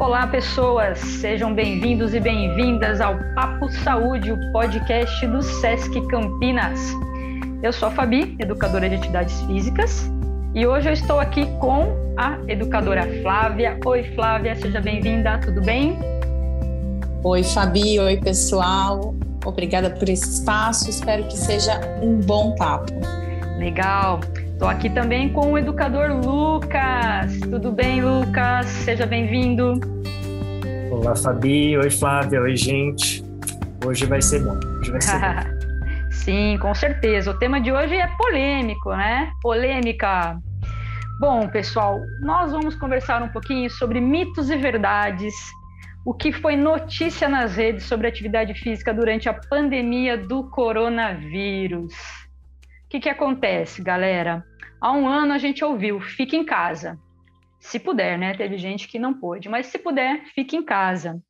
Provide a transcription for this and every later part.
Olá, pessoas! Sejam bem-vindos e bem-vindas ao Papo Saúde, o podcast do SESC Campinas. Eu sou a Fabi, educadora de atividades físicas, e hoje eu estou aqui com a educadora Flávia. Oi, Flávia, seja bem-vinda, tudo bem? Oi, Fabi, oi, pessoal. Obrigada por esse espaço, espero que seja um bom papo. Legal. Estou aqui também com o educador Lucas. Tudo bem, Lucas? Seja bem-vindo. Olá, Fabi. Oi, Flávia. Oi, gente. Hoje vai ser bom. Hoje vai ser bom. Sim, com certeza. O tema de hoje é polêmico, né? Polêmica. Bom, pessoal, nós vamos conversar um pouquinho sobre mitos e verdades, o que foi notícia nas redes sobre atividade física durante a pandemia do coronavírus. O que, que acontece, galera? Há um ano a gente ouviu, fique em casa. Se puder, né? Teve gente que não pôde, mas se puder, fique em casa.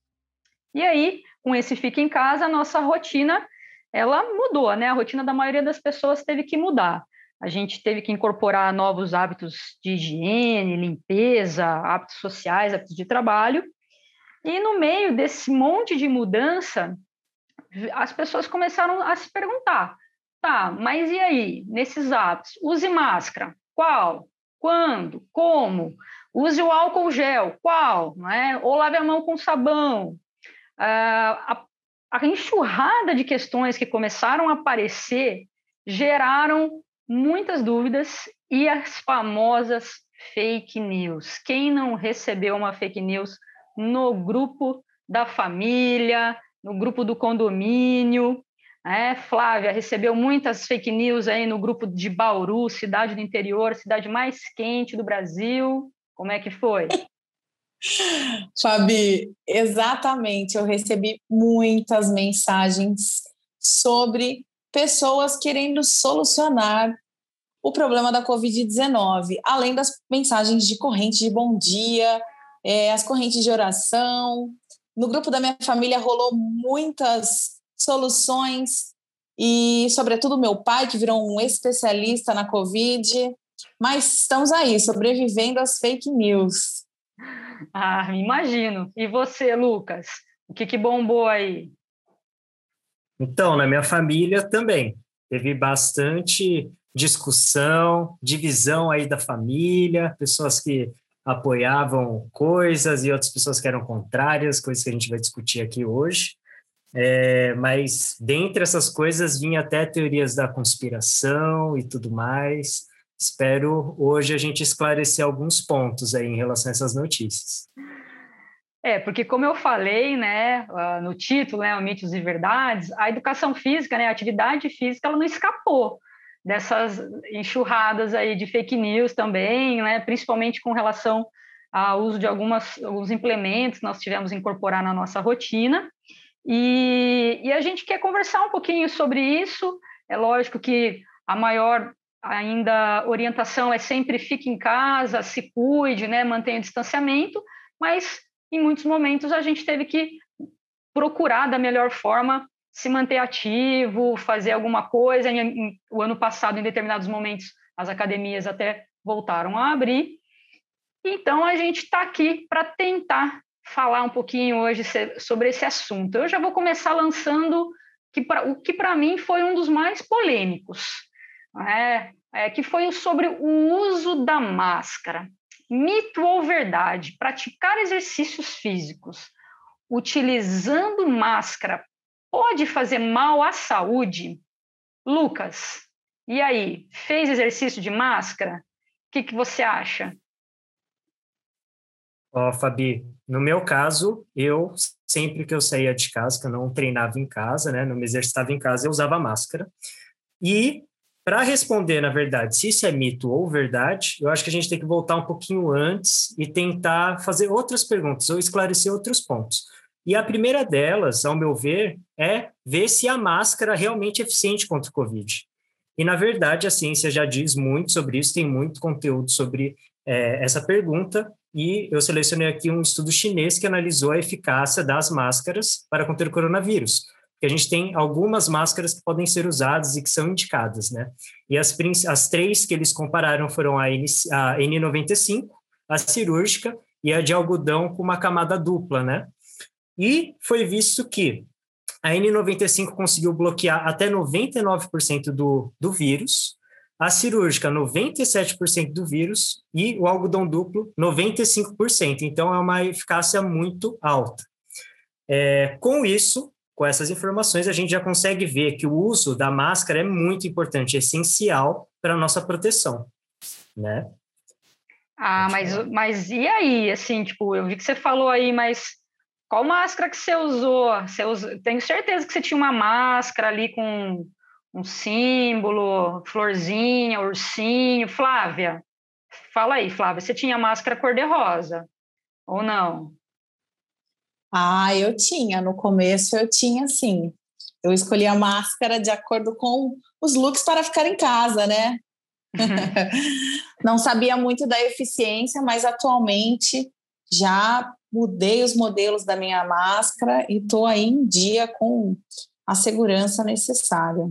E aí, com esse fique em casa, a nossa rotina, ela mudou, né? A rotina da maioria das pessoas teve que mudar. A gente teve que incorporar novos hábitos de higiene, limpeza, hábitos sociais, hábitos de trabalho. E no meio desse monte de mudança, as pessoas começaram a se perguntar: Tá, mas e aí, nesses hábitos? Use máscara. Qual? Quando? Como? Use o álcool gel. Qual? Não é? Ou lave a mão com sabão. Ah, a, a enxurrada de questões que começaram a aparecer geraram muitas dúvidas e as famosas fake news. Quem não recebeu uma fake news no grupo da família, no grupo do condomínio, é, Flávia recebeu muitas fake news aí no grupo de Bauru, cidade do interior, cidade mais quente do Brasil. Como é que foi? Fabi, exatamente. Eu recebi muitas mensagens sobre pessoas querendo solucionar o problema da Covid-19, além das mensagens de corrente de bom dia, é, as correntes de oração. No grupo da minha família rolou muitas soluções e, sobretudo, meu pai, que virou um especialista na Covid. Mas estamos aí, sobrevivendo às fake news. Ah, imagino. E você, Lucas? O que, que bombou aí? Então, na minha família também. Teve bastante discussão, divisão aí da família, pessoas que apoiavam coisas e outras pessoas que eram contrárias, coisas que a gente vai discutir aqui hoje. É, mas dentre essas coisas vinha até teorias da conspiração e tudo mais. Espero hoje a gente esclarecer alguns pontos aí em relação a essas notícias. É, porque como eu falei, né, no título, né, Mitos e Verdades, a educação física, né, a atividade física, ela não escapou dessas enxurradas aí de fake news também, né, principalmente com relação ao uso de algumas, alguns implementos que nós tivemos incorporar na nossa rotina. E, e a gente quer conversar um pouquinho sobre isso. É lógico que a maior ainda orientação é sempre fique em casa, se cuide, né, mantenha o distanciamento, mas em muitos momentos a gente teve que procurar da melhor forma se manter ativo, fazer alguma coisa. o ano passado, em determinados momentos, as academias até voltaram a abrir. Então a gente está aqui para tentar falar um pouquinho hoje sobre esse assunto. Eu já vou começar lançando que pra, o que para mim foi um dos mais polêmicos, é, é, que foi sobre o uso da máscara. Mito ou verdade? Praticar exercícios físicos utilizando máscara pode fazer mal à saúde? Lucas, e aí? Fez exercício de máscara? O que, que você acha? Ó, oh, Fabi, no meu caso, eu, sempre que eu saía de casa, que eu não treinava em casa, né, não me exercitava em casa, eu usava máscara. E, para responder, na verdade, se isso é mito ou verdade, eu acho que a gente tem que voltar um pouquinho antes e tentar fazer outras perguntas ou esclarecer outros pontos. E a primeira delas, ao meu ver, é ver se a máscara realmente é eficiente contra o Covid. E, na verdade, a ciência já diz muito sobre isso, tem muito conteúdo sobre é, essa pergunta, e eu selecionei aqui um estudo chinês que analisou a eficácia das máscaras para conter o coronavírus. Porque a gente tem algumas máscaras que podem ser usadas e que são indicadas, né? E as, as três que eles compararam foram a, N, a N95, a cirúrgica e a de algodão com uma camada dupla, né? E foi visto que a N95 conseguiu bloquear até 99% do, do vírus, a cirúrgica 97% do vírus e o algodão duplo 95%. Então é uma eficácia muito alta. É, com isso, com essas informações, a gente já consegue ver que o uso da máscara é muito importante, é essencial para a nossa proteção, né? Ah, mas, mas e aí, assim, tipo, eu vi que você falou aí, mas qual máscara que você usou? Você usou, tenho certeza que você tinha uma máscara ali com um símbolo, florzinha, ursinho. Flávia, fala aí, Flávia, você tinha máscara cor-de-rosa ou não? Ah, eu tinha. No começo eu tinha, sim. Eu escolhi a máscara de acordo com os looks para ficar em casa, né? Não sabia muito da eficiência, mas atualmente já mudei os modelos da minha máscara e estou aí em dia com a segurança necessária.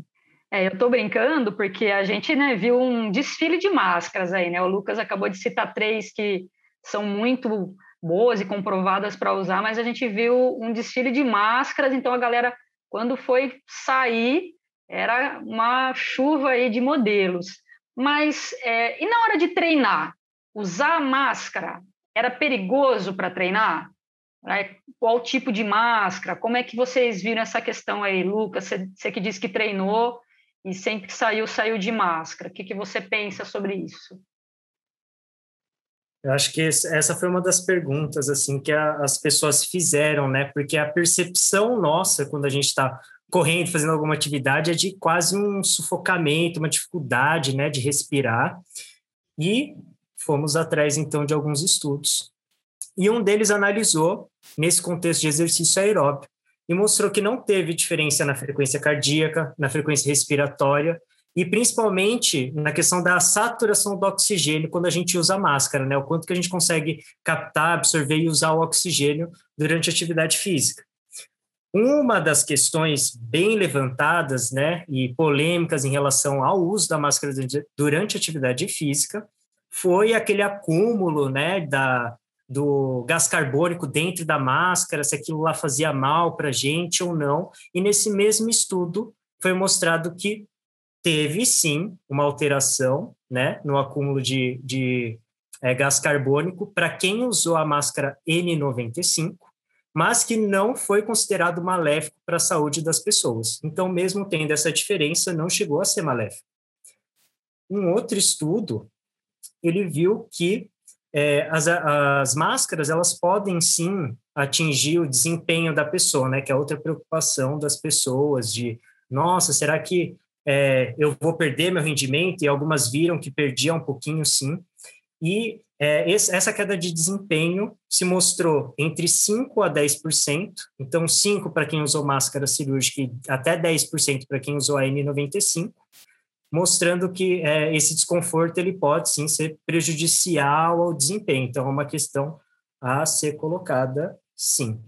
É, eu estou brincando porque a gente né, viu um desfile de máscaras aí, né? O Lucas acabou de citar três que são muito boas e comprovadas para usar, mas a gente viu um desfile de máscaras, então a galera, quando foi sair, era uma chuva aí de modelos. Mas, é, e na hora de treinar? Usar máscara era perigoso para treinar? Qual tipo de máscara? Como é que vocês viram essa questão aí, Lucas? Você que disse que treinou e sempre que saiu, saiu de máscara. O que, que você pensa sobre isso? Eu acho que essa foi uma das perguntas assim que a, as pessoas fizeram, né? Porque a percepção nossa quando a gente está correndo, fazendo alguma atividade, é de quase um sufocamento, uma dificuldade, né, de respirar. E fomos atrás, então, de alguns estudos. E um deles analisou, nesse contexto de exercício aeróbio, e mostrou que não teve diferença na frequência cardíaca, na frequência respiratória e principalmente na questão da saturação do oxigênio quando a gente usa máscara, né? O quanto que a gente consegue captar, absorver e usar o oxigênio durante a atividade física. Uma das questões bem levantadas, né, e polêmicas em relação ao uso da máscara durante a atividade física foi aquele acúmulo, né, da, do gás carbônico dentro da máscara, se aquilo lá fazia mal para a gente ou não. E nesse mesmo estudo foi mostrado que teve sim uma alteração né, no acúmulo de, de é, gás carbônico para quem usou a máscara N95, mas que não foi considerado maléfico para a saúde das pessoas. Então, mesmo tendo essa diferença, não chegou a ser maléfico. Um outro estudo ele viu que é, as, as máscaras elas podem sim atingir o desempenho da pessoa, né? Que é outra preocupação das pessoas de, nossa, será que é, eu vou perder meu rendimento? E algumas viram que perdia um pouquinho, sim. E é, esse, essa queda de desempenho se mostrou entre 5% a 10%, então 5% para quem usou máscara cirúrgica e até 10% para quem usou a N95, mostrando que é, esse desconforto ele pode sim ser prejudicial ao desempenho. Então, é uma questão a ser colocada, sim.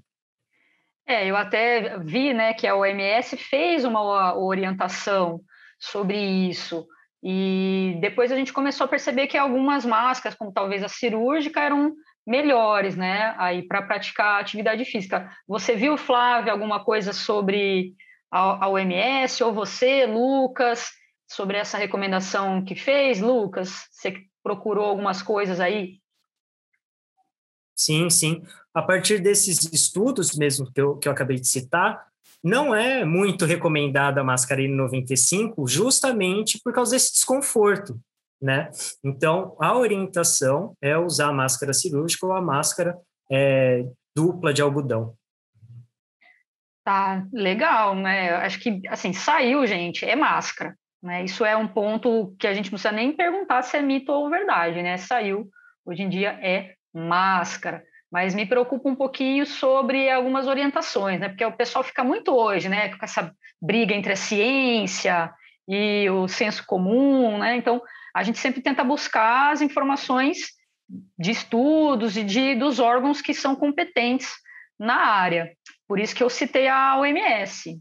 É, eu até vi, né, que a OMS fez uma orientação sobre isso. E depois a gente começou a perceber que algumas máscaras, como talvez a cirúrgica, eram melhores, né, aí para praticar atividade física. Você viu, Flávia, alguma coisa sobre a OMS ou você, Lucas? Sobre essa recomendação que fez, Lucas? Você procurou algumas coisas aí? Sim, sim. A partir desses estudos mesmo que eu, que eu acabei de citar, não é muito recomendada a máscara N95 justamente por causa desse desconforto, né? Então, a orientação é usar a máscara cirúrgica ou a máscara é, dupla de algodão. Tá, legal, né? Acho que, assim, saiu, gente, é máscara. Né? Isso é um ponto que a gente não precisa nem perguntar se é mito ou verdade, né? Saiu, hoje em dia é máscara. Mas me preocupa um pouquinho sobre algumas orientações, né? Porque o pessoal fica muito hoje, né? Com essa briga entre a ciência e o senso comum, né? Então, a gente sempre tenta buscar as informações de estudos e de, dos órgãos que são competentes na área. Por isso que eu citei a OMS,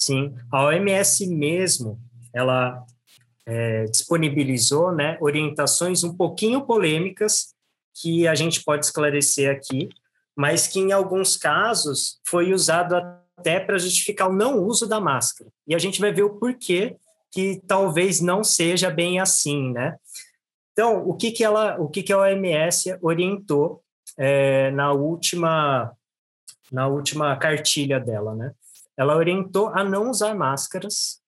Sim, a OMS mesmo, ela é, disponibilizou né, orientações um pouquinho polêmicas que a gente pode esclarecer aqui, mas que em alguns casos foi usado até para justificar o não uso da máscara. E a gente vai ver o porquê que talvez não seja bem assim, né? Então, o que que ela, o que que a OMS orientou é, na última na última cartilha dela, né? Ela orientou a não usar máscaras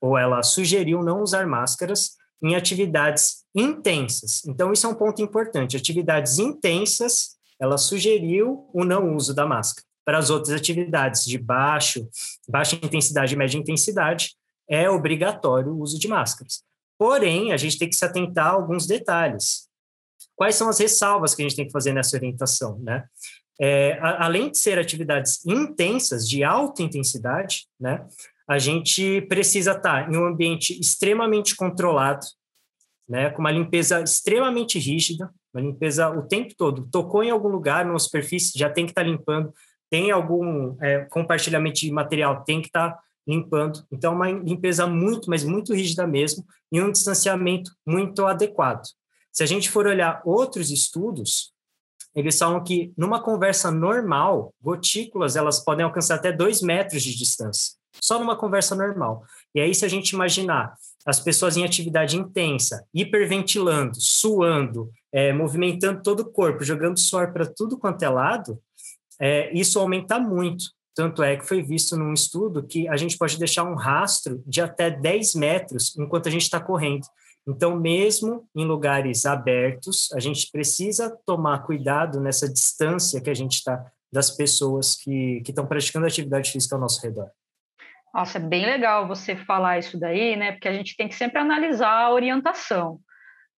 ou ela sugeriu não usar máscaras em atividades intensas. Então, isso é um ponto importante. Atividades intensas, ela sugeriu o não uso da máscara. Para as outras atividades de baixo, baixa intensidade e média intensidade, é obrigatório o uso de máscaras. Porém, a gente tem que se atentar a alguns detalhes. Quais são as ressalvas que a gente tem que fazer nessa orientação, né? É, a, além de ser atividades intensas, de alta intensidade, né? a gente precisa estar em um ambiente extremamente controlado, né, com uma limpeza extremamente rígida, uma limpeza o tempo todo. Tocou em algum lugar, numa superfície, já tem que estar limpando. Tem algum é, compartilhamento de material, tem que estar limpando. Então, uma limpeza muito, mas muito rígida mesmo, e um distanciamento muito adequado. Se a gente for olhar outros estudos, eles falam que numa conversa normal, gotículas elas podem alcançar até dois metros de distância só numa conversa normal. E aí, se a gente imaginar as pessoas em atividade intensa, hiperventilando, suando, é, movimentando todo o corpo, jogando suor para tudo quanto é lado, é, isso aumenta muito. Tanto é que foi visto num estudo que a gente pode deixar um rastro de até 10 metros enquanto a gente está correndo. Então, mesmo em lugares abertos, a gente precisa tomar cuidado nessa distância que a gente está das pessoas que estão praticando atividade física ao nosso redor. Nossa, é bem legal você falar isso daí, né? Porque a gente tem que sempre analisar a orientação.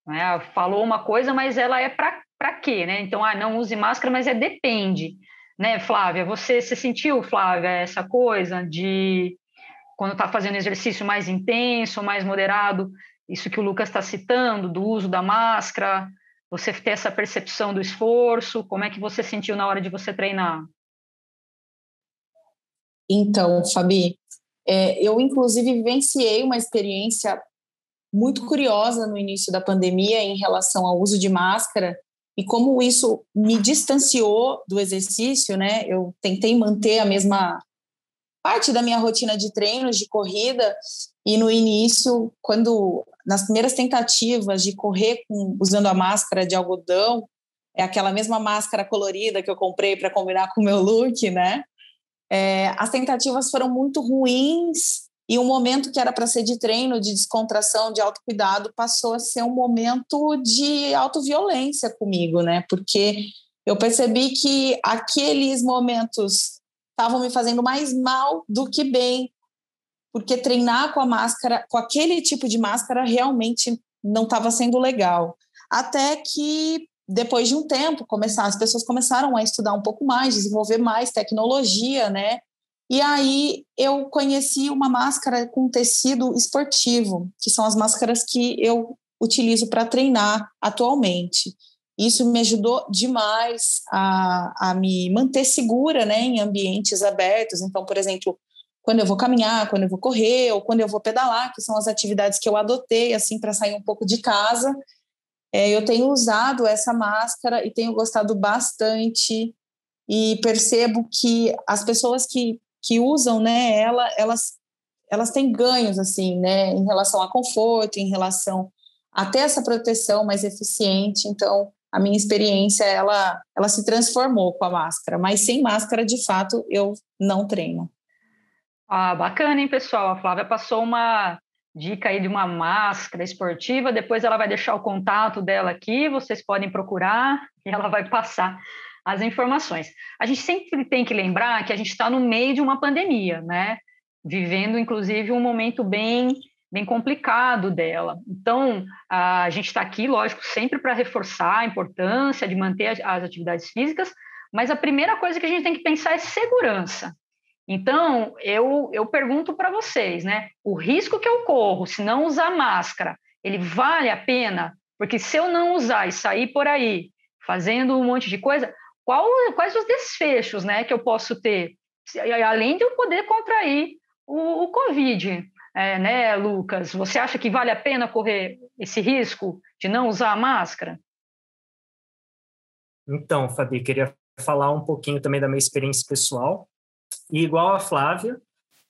Né? Falou uma coisa, mas ela é para quê, né? Então, ah, não use máscara, mas é depende, né, Flávia? Você se sentiu, Flávia, essa coisa de quando está fazendo exercício mais intenso, mais moderado, isso que o Lucas está citando, do uso da máscara, você ter essa percepção do esforço, como é que você sentiu na hora de você treinar? Então, Fabi, é, eu, inclusive, vivenciei uma experiência muito curiosa no início da pandemia em relação ao uso de máscara e como isso me distanciou do exercício, né? Eu tentei manter a mesma parte da minha rotina de treinos, de corrida, e no início, quando nas primeiras tentativas de correr com, usando a máscara de algodão, é aquela mesma máscara colorida que eu comprei para combinar com o meu look, né? É, as tentativas foram muito ruins e o momento que era para ser de treino, de descontração, de autocuidado, passou a ser um momento de autoviolência comigo, né? Porque eu percebi que aqueles momentos estavam me fazendo mais mal do que bem, porque treinar com a máscara, com aquele tipo de máscara, realmente não estava sendo legal. Até que depois de um tempo, começar, as pessoas começaram a estudar um pouco mais, desenvolver mais tecnologia, né? E aí eu conheci uma máscara com tecido esportivo, que são as máscaras que eu utilizo para treinar atualmente. Isso me ajudou demais a, a me manter segura né, em ambientes abertos. Então, por exemplo, quando eu vou caminhar, quando eu vou correr, ou quando eu vou pedalar, que são as atividades que eu adotei assim para sair um pouco de casa é, eu tenho usado essa máscara e tenho gostado bastante e percebo que as pessoas que, que usam né, ela, elas, elas têm ganhos assim, né, em relação a conforto, em relação a ter essa proteção mais eficiente. Então, a minha experiência ela, ela se transformou com a máscara, mas sem máscara, de fato, eu não treino. Ah, bacana, hein, pessoal? A Flávia passou uma dica aí de uma máscara esportiva. Depois ela vai deixar o contato dela aqui, vocês podem procurar e ela vai passar as informações. A gente sempre tem que lembrar que a gente está no meio de uma pandemia, né? Vivendo, inclusive, um momento bem bem complicado dela. Então, a gente está aqui, lógico, sempre para reforçar a importância de manter as atividades físicas, mas a primeira coisa que a gente tem que pensar é segurança. Então, eu, eu pergunto para vocês, né? O risco que eu corro se não usar máscara, ele vale a pena? Porque se eu não usar e sair por aí fazendo um monte de coisa, qual, quais os desfechos né, que eu posso ter? Além de eu poder contrair o, o Covid. é, né, Lucas? Você acha que vale a pena correr esse risco de não usar a máscara? Então, Fabi, queria falar um pouquinho também da minha experiência pessoal. E igual a Flávia,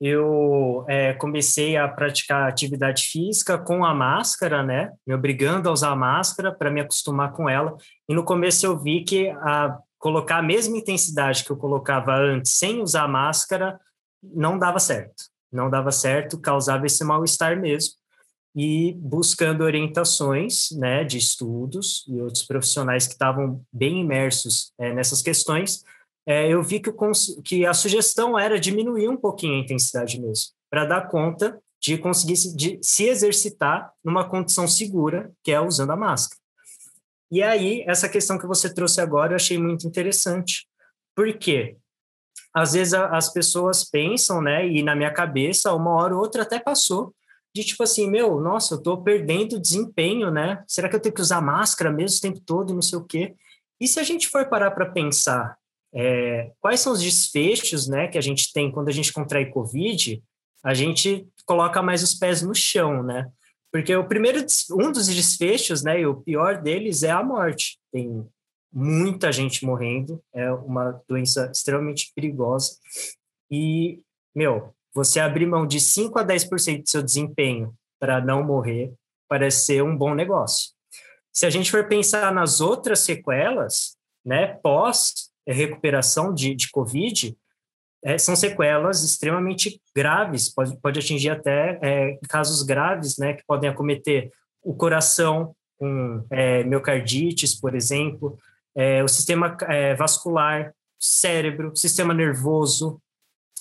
eu é, comecei a praticar atividade física com a máscara, né? Me obrigando a usar a máscara para me acostumar com ela. E no começo eu vi que a colocar a mesma intensidade que eu colocava antes sem usar a máscara não dava certo. Não dava certo, causava esse mal-estar mesmo. E buscando orientações, né, de estudos e outros profissionais que estavam bem imersos é, nessas questões, é, eu vi que, que, a sugestão era diminuir um pouquinho a intensidade mesmo, para dar conta de conseguir se, de se exercitar numa condição segura, que é usando a máscara. E aí, essa questão que você trouxe agora eu achei muito interessante. Por quê? Às vezes a, as pessoas pensam, né, e na minha cabeça, uma hora ou outra até passou, de tipo assim, meu, nossa, eu estou perdendo desempenho, né? Será que eu tenho que usar máscara mesmo o tempo todo não sei o quê? E se a gente for parar para pensar é, quais são os desfechos né, que a gente tem quando a gente contrai Covid, a gente coloca mais os pés no chão, né? Porque o primeiro, um dos desfechos, né, e o pior deles é a morte. Tem muita gente morrendo, é uma doença extremamente perigosa. E, meu, você abrir mão de 5 a 10% do seu desempenho para não morrer parece ser um bom negócio. Se a gente for pensar nas outras sequelas, né, pós recuperação de, de Covid, é, são sequelas extremamente graves, pode, pode atingir até é, casos graves, né, que podem acometer o coração, com é, miocardites, por exemplo, é, o sistema é, vascular, cérebro, sistema nervoso,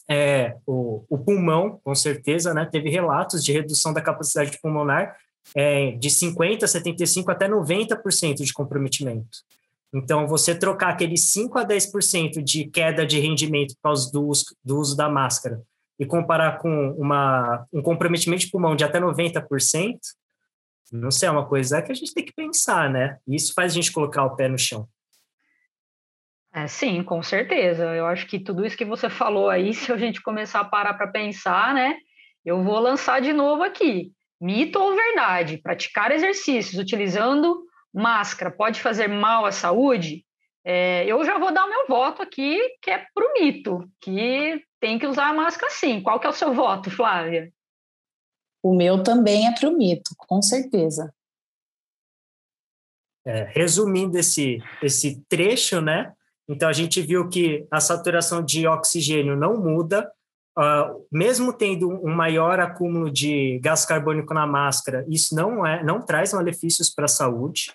é, o, o, pulmão, com certeza, né, teve relatos de redução da capacidade pulmonar de 50%, 75% até 90% de comprometimento. Então, você trocar aqueles 5 a 10% de queda de rendimento por causa do uso, do uso da máscara e comparar com uma, um comprometimento de pulmão de até 90%, não sei, é uma coisa que a gente tem que pensar, né? Isso faz a gente colocar o pé no chão. É, sim, com certeza. Eu acho que tudo isso que você falou aí, se a gente começar a parar para pensar, né? Eu vou lançar de novo aqui. Mito ou verdade? Praticar exercícios utilizando máscara pode fazer mal à saúde, é, eu já vou dar o meu voto aqui, que é para o mito, que tem que usar a máscara sim. Qual que é o seu voto, Flávia? O meu também é para o mito, com certeza. É, resumindo esse, esse trecho, né? Então a gente viu que a saturação de oxigênio não muda, uh, mesmo tendo um maior acúmulo de gás carbônico na máscara, isso não é, não traz malefícios para a saúde.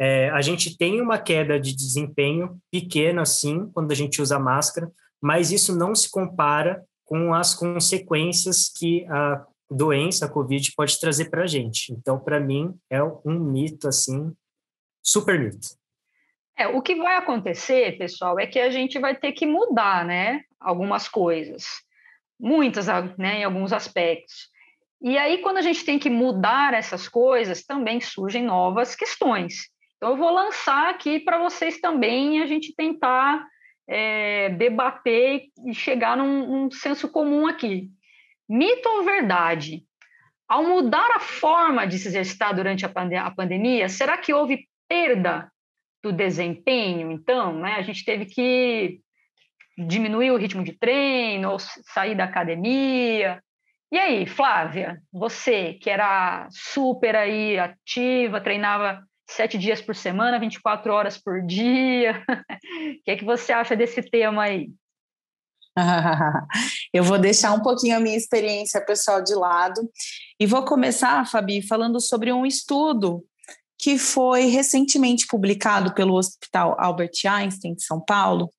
É, a gente tem uma queda de desempenho pequena, sim, quando a gente usa máscara, mas isso não se compara com as consequências que a doença, a Covid, pode trazer para a gente. Então, para mim, é um mito, assim, super mito. É, o que vai acontecer, pessoal, é que a gente vai ter que mudar, né, algumas coisas, muitas, né, em alguns aspectos. E aí, quando a gente tem que mudar essas coisas, também surgem novas questões. Então, eu vou lançar aqui para vocês também a gente tentar é, debater e chegar num, num senso comum aqui. Mito ou verdade? Ao mudar a forma de se exercitar durante a, pande a pandemia, será que houve perda do desempenho? Então, né, a gente teve que diminuir o ritmo de treino, ou sair da academia. E aí, Flávia, você que era super aí ativa, treinava sete dias por semana, 24 horas por dia. O que é que você acha desse tema aí? Eu vou deixar um pouquinho a minha experiência pessoal de lado e vou começar, Fabi, falando sobre um estudo que foi recentemente publicado pelo Hospital Albert Einstein de São Paulo,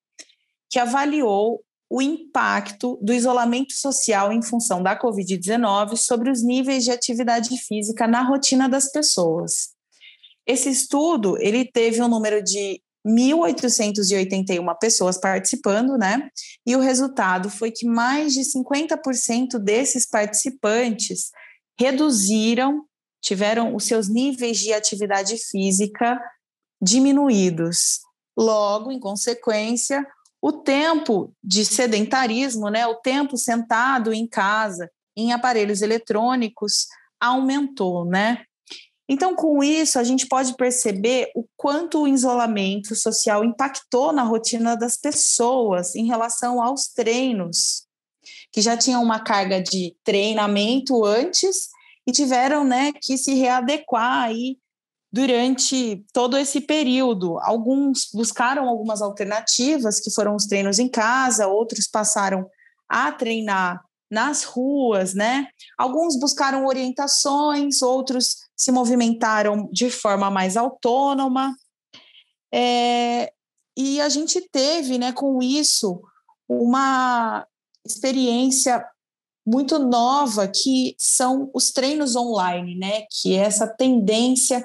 que avaliou o impacto do isolamento social em função da Covid-19 sobre os níveis de atividade física na rotina das pessoas. Esse estudo, ele teve um número de 1.881 pessoas participando, né? E o resultado foi que mais de 50% desses participantes reduziram, tiveram os seus níveis de atividade física diminuídos. Logo, em consequência, o tempo de sedentarismo, né, o tempo sentado em casa, em aparelhos eletrônicos aumentou, né? Então, com isso, a gente pode perceber o quanto o isolamento social impactou na rotina das pessoas em relação aos treinos, que já tinham uma carga de treinamento antes e tiveram né, que se readequar aí durante todo esse período. Alguns buscaram algumas alternativas, que foram os treinos em casa, outros passaram a treinar nas ruas, né? Alguns buscaram orientações, outros se movimentaram de forma mais autônoma. É, e a gente teve, né, com isso, uma experiência muito nova que são os treinos online, né? Que é essa tendência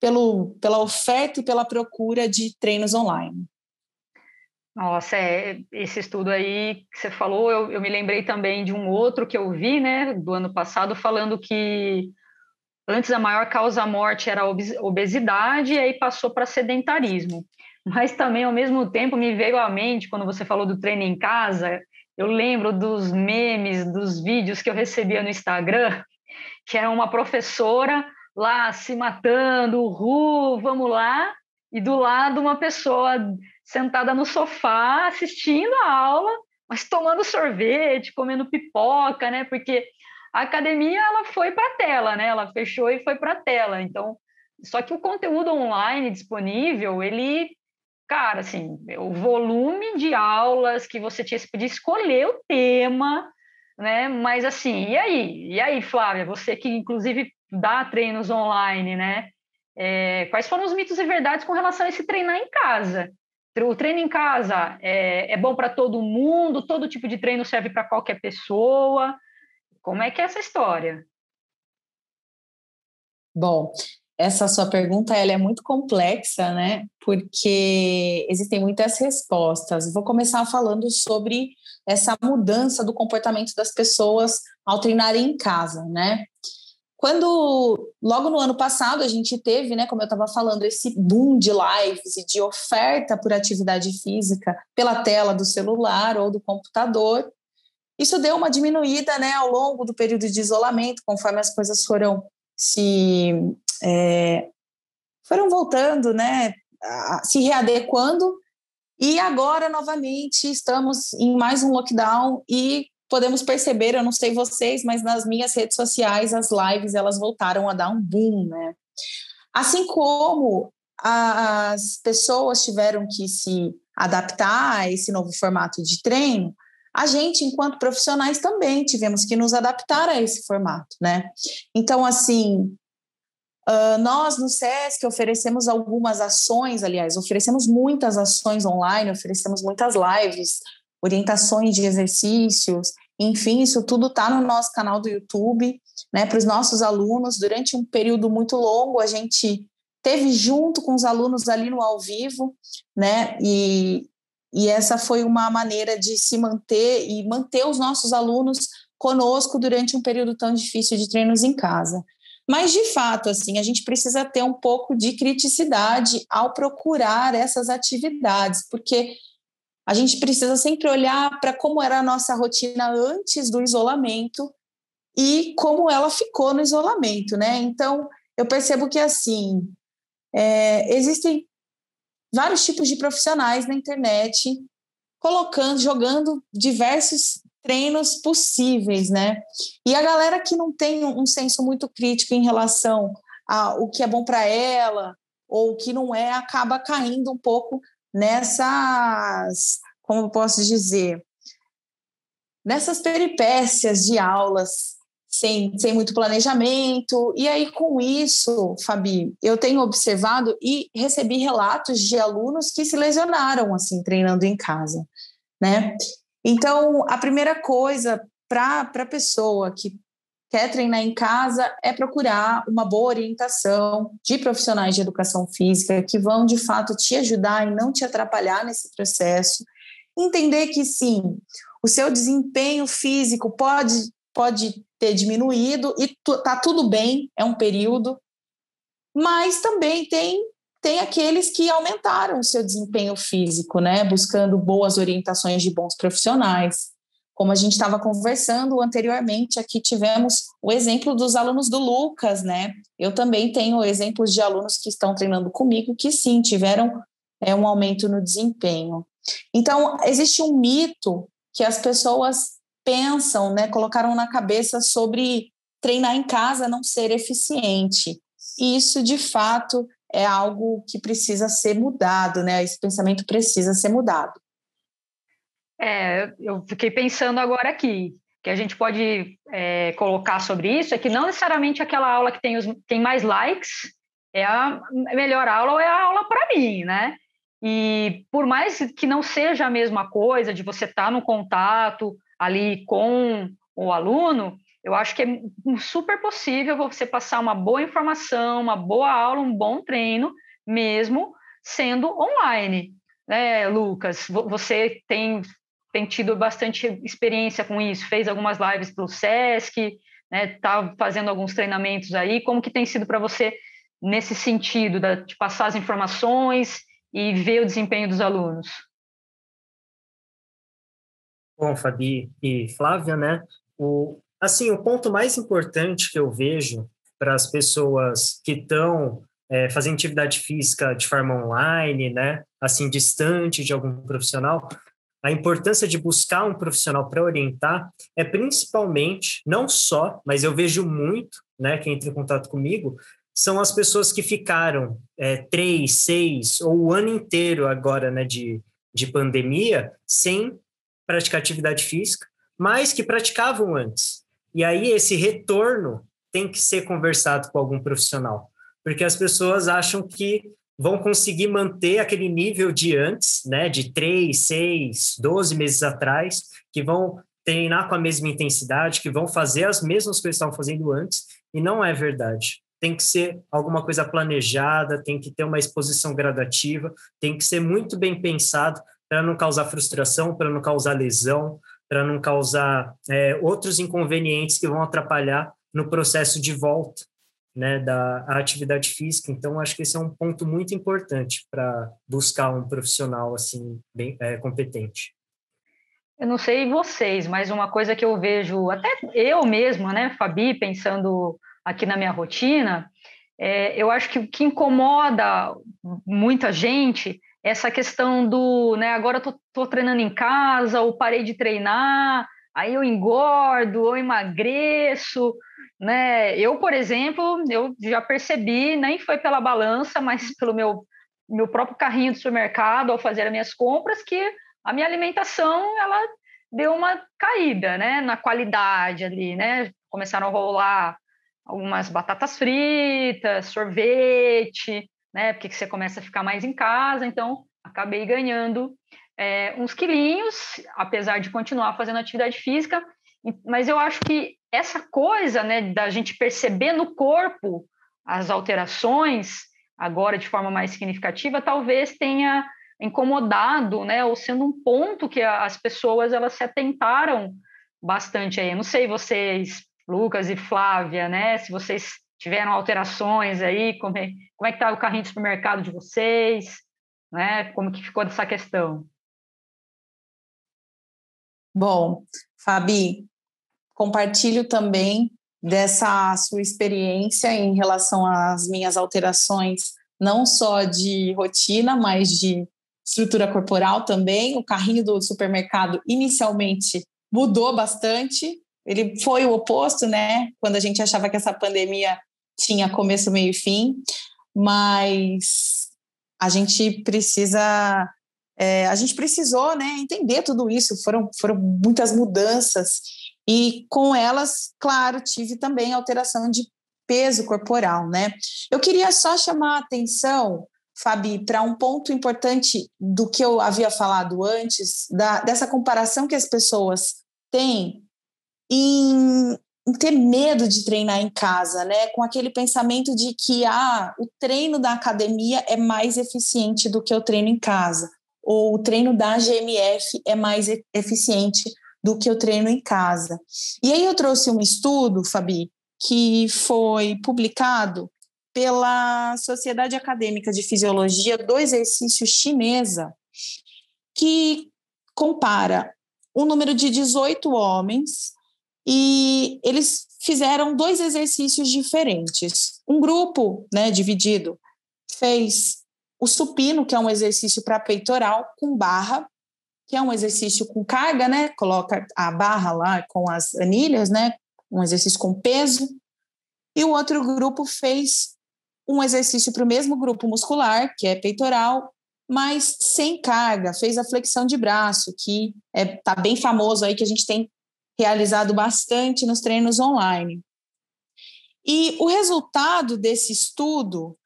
pelo, pela oferta e pela procura de treinos online. Nossa, é, esse estudo aí que você falou, eu, eu, me lembrei também de um outro que eu vi, né, do ano passado, falando que antes a maior causa morte era obesidade e aí passou para sedentarismo. Mas também, ao mesmo tempo, me veio à mente, quando você falou do treino em casa, eu lembro dos memes, dos vídeos que eu recebia no Instagram, que era uma professora lá se matando, ru, vamos lá, e do lado uma pessoa sentada no sofá assistindo a aula, mas tomando sorvete, comendo pipoca, né? Porque a academia ela foi para a tela, né? Ela fechou e foi para a tela. Então, só que o conteúdo online disponível, ele, cara, assim, o volume de aulas que você tinha, você podia escolher o tema, né? Mas assim, e aí? E aí, Flávia, você que inclusive dá treinos online, né? É, quais foram os mitos e verdades com relação a esse treinar em casa? O treino em casa é, é bom para todo mundo, todo tipo de treino serve para qualquer pessoa. Como é que é essa história? Bom, essa sua pergunta ela é muito complexa, né? Porque existem muitas respostas. Vou começar falando sobre essa mudança do comportamento das pessoas ao treinarem em casa, né? Quando, logo no ano passado, a gente teve, né, como eu estava falando, esse boom de lives e de oferta por atividade física pela tela do celular ou do computador, isso deu uma diminuída né, ao longo do período de isolamento, conforme as coisas foram se é, foram voltando, né, se readequando. E agora, novamente, estamos em mais um lockdown e podemos perceber, eu não sei vocês, mas nas minhas redes sociais as lives elas voltaram a dar um boom, né? Assim como as pessoas tiveram que se adaptar a esse novo formato de treino, a gente, enquanto profissionais, também tivemos que nos adaptar a esse formato, né? Então, assim, uh, nós no SESC oferecemos algumas ações, aliás, oferecemos muitas ações online, oferecemos muitas lives, orientações de exercícios, enfim, isso tudo está no nosso canal do YouTube, né? Para os nossos alunos, durante um período muito longo, a gente teve junto com os alunos ali no ao vivo, né? E, e essa foi uma maneira de se manter e manter os nossos alunos conosco durante um período tão difícil de treinos em casa. Mas, de fato, assim, a gente precisa ter um pouco de criticidade ao procurar essas atividades, porque a gente precisa sempre olhar para como era a nossa rotina antes do isolamento e como ela ficou no isolamento, né? Então, eu percebo que, assim, é, existem vários tipos de profissionais na internet colocando, jogando diversos treinos possíveis, né? E a galera que não tem um senso muito crítico em relação ao que é bom para ela ou o que não é, acaba caindo um pouco nessas, como posso dizer, nessas peripécias de aulas sem, sem muito planejamento. E aí, com isso, Fabi, eu tenho observado e recebi relatos de alunos que se lesionaram, assim, treinando em casa, né? Então, a primeira coisa para a pessoa que quer treinar em casa é procurar uma boa orientação de profissionais de educação física que vão de fato te ajudar e não te atrapalhar nesse processo. Entender que sim, o seu desempenho físico pode pode ter diminuído e tá tudo bem, é um período, mas também tem tem aqueles que aumentaram o seu desempenho físico, né, buscando boas orientações de bons profissionais, Como a gente estava conversando anteriormente, aqui tivemos o exemplo dos alunos do Lucas, né? Eu também tenho exemplos de alunos que estão treinando comigo que sim tiveram é, um aumento no desempenho. Então, existe um mito que as pessoas pensam, né, colocaram na cabeça sobre treinar em casa não ser eficiente. E isso, de fato, é algo que precisa ser mudado, né? Esse pensamento precisa ser mudado. É, eu fiquei pensando agora aqui, que a gente pode é, colocar sobre isso, é que não necessariamente aquela aula que tem, os, tem mais likes é a melhor aula ou é a aula para mim, né? E por mais que não seja a mesma coisa de você estar tá no contato ali com o aluno, eu acho que é super possível você passar uma boa informação, uma boa aula, um bom treino, mesmo sendo online. Né, Lucas? Você tem, tem tido bastante experiência com isso, fez algumas lives para o SESC, está né, fazendo alguns treinamentos aí. Como que tem sido para você nesse sentido de passar as informações e ver o desempenho dos alunos? Bom, Fabi e Flávia, né? O, assim, o ponto mais importante que eu vejo para as pessoas que estão é, fazendo atividade física de forma online, né? Assim, distante de algum profissional, a importância de buscar um profissional para orientar é principalmente, não só, mas eu vejo muito, né, que entra em contato comigo, são as pessoas que ficaram é, três, seis ou o ano inteiro agora né, de, de pandemia sem praticar atividade física, mas que praticavam antes. E aí esse retorno tem que ser conversado com algum profissional, porque as pessoas acham que vão conseguir manter aquele nível de antes, né, de três, seis, doze meses atrás, que vão treinar com a mesma intensidade, que vão fazer as mesmas coisas que estavam fazendo antes, e não é verdade tem que ser alguma coisa planejada, tem que ter uma exposição gradativa, tem que ser muito bem pensado para não causar frustração, para não causar lesão, para não causar é, outros inconvenientes que vão atrapalhar no processo de volta né, da atividade física. Então, acho que esse é um ponto muito importante para buscar um profissional assim bem é, competente. Eu não sei vocês, mas uma coisa que eu vejo, até eu mesma, né, Fabi, pensando aqui na minha rotina, é, eu acho que o que incomoda muita gente essa questão do, né, agora eu tô, tô treinando em casa, ou parei de treinar, aí eu engordo, ou emagreço, né? Eu, por exemplo, eu já percebi, nem foi pela balança, mas pelo meu, meu próprio carrinho do supermercado ao fazer as minhas compras, que a minha alimentação, ela deu uma caída, né, na qualidade ali, né? Começaram a rolar algumas batatas fritas, sorvete, né? Porque você começa a ficar mais em casa, então acabei ganhando é, uns quilinhos, apesar de continuar fazendo atividade física. Mas eu acho que essa coisa, né, da gente perceber no corpo as alterações agora de forma mais significativa, talvez tenha incomodado, né, ou sendo um ponto que as pessoas elas se atentaram bastante aí. Eu não sei vocês Lucas e Flávia, né? Se vocês tiveram alterações aí, como é, como é que está o carrinho de supermercado de vocês, né? Como que ficou dessa questão? Bom, Fabi, compartilho também dessa sua experiência em relação às minhas alterações, não só de rotina, mas de estrutura corporal também. O carrinho do supermercado inicialmente mudou bastante, ele foi o oposto, né? Quando a gente achava que essa pandemia tinha começo, meio e fim, mas a gente precisa, é, a gente precisou, né? Entender tudo isso. Foram, foram muitas mudanças e com elas, claro, tive também alteração de peso corporal, né? Eu queria só chamar a atenção, Fabi, para um ponto importante do que eu havia falado antes, da, dessa comparação que as pessoas têm em, ter medo de treinar em casa, né? Com aquele pensamento de que ah, o treino da academia é mais eficiente do que o treino em casa, ou o treino da GMF é mais eficiente do que o treino em casa. E aí eu trouxe um estudo, Fabi, que foi publicado pela Sociedade Acadêmica de Fisiologia do Exercício Chinesa, que compara um número de 18 homens e eles fizeram dois exercícios diferentes. Um grupo, né, dividido, fez o supino, que é um exercício para peitoral com barra, que é um exercício com carga, né? Coloca a barra lá com as anilhas, né? Um exercício com peso. E o outro grupo fez um exercício para o mesmo grupo muscular, que é peitoral, mas sem carga, fez a flexão de braço, que é, tá bem famoso aí, que a gente tem realizado bastante nos treinos online. E o resultado desse estudo,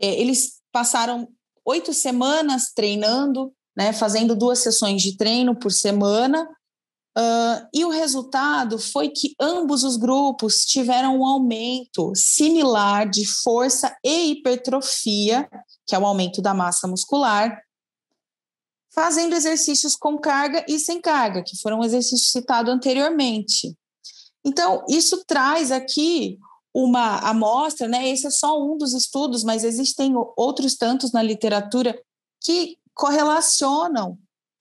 é, eles passaram oito semanas treinando, né, fazendo duas sessões de treino por semana, uh, e o resultado foi que ambos os grupos tiveram um aumento similar de força e hipertrofia, que é o aumento da massa muscular, fazendo exercícios com carga e sem carga, que foram exercícios citados anteriormente. Então, isso traz aqui uma amostra, né? Esse é só um dos estudos, mas existem outros tantos na literatura que correlacionam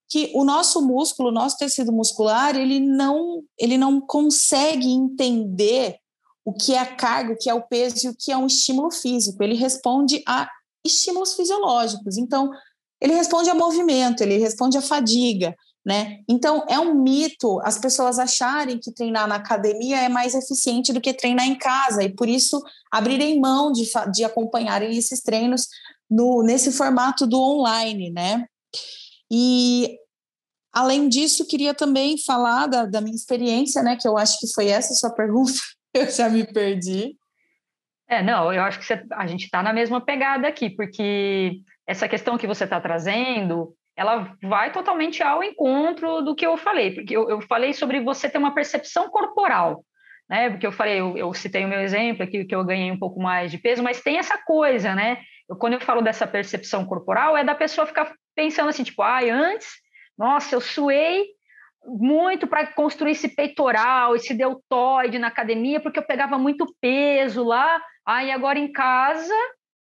que o nosso músculo, o nosso tecido muscular, ele não, ele não consegue entender o que é a carga, o que é o peso e o que é um estímulo físico. Ele responde a estímulos fisiológicos. Então, ele responde a movimento, ele responde a fadiga, né? Então, é um mito as pessoas acharem que treinar na academia é mais eficiente do que treinar em casa, e por isso abrirem mão de, de acompanharem esses treinos no, nesse formato do online, né? E, além disso, queria também falar da, da minha experiência, né? Que eu acho que foi essa a sua pergunta, eu já me perdi. É, não, eu acho que você, a gente está na mesma pegada aqui, porque essa questão que você está trazendo, ela vai totalmente ao encontro do que eu falei, porque eu, eu, falei sobre você ter uma percepção corporal, né? Porque eu falei, eu, eu, citei o meu exemplo aqui, que eu ganhei um pouco mais de peso, mas tem essa coisa, né? Eu, quando eu falo dessa percepção corporal, é da pessoa ficar pensando assim, tipo, ai, ah, antes, nossa, eu suei muito para construir esse peitoral, esse deltoide na academia, porque eu pegava muito peso lá, aí agora em casa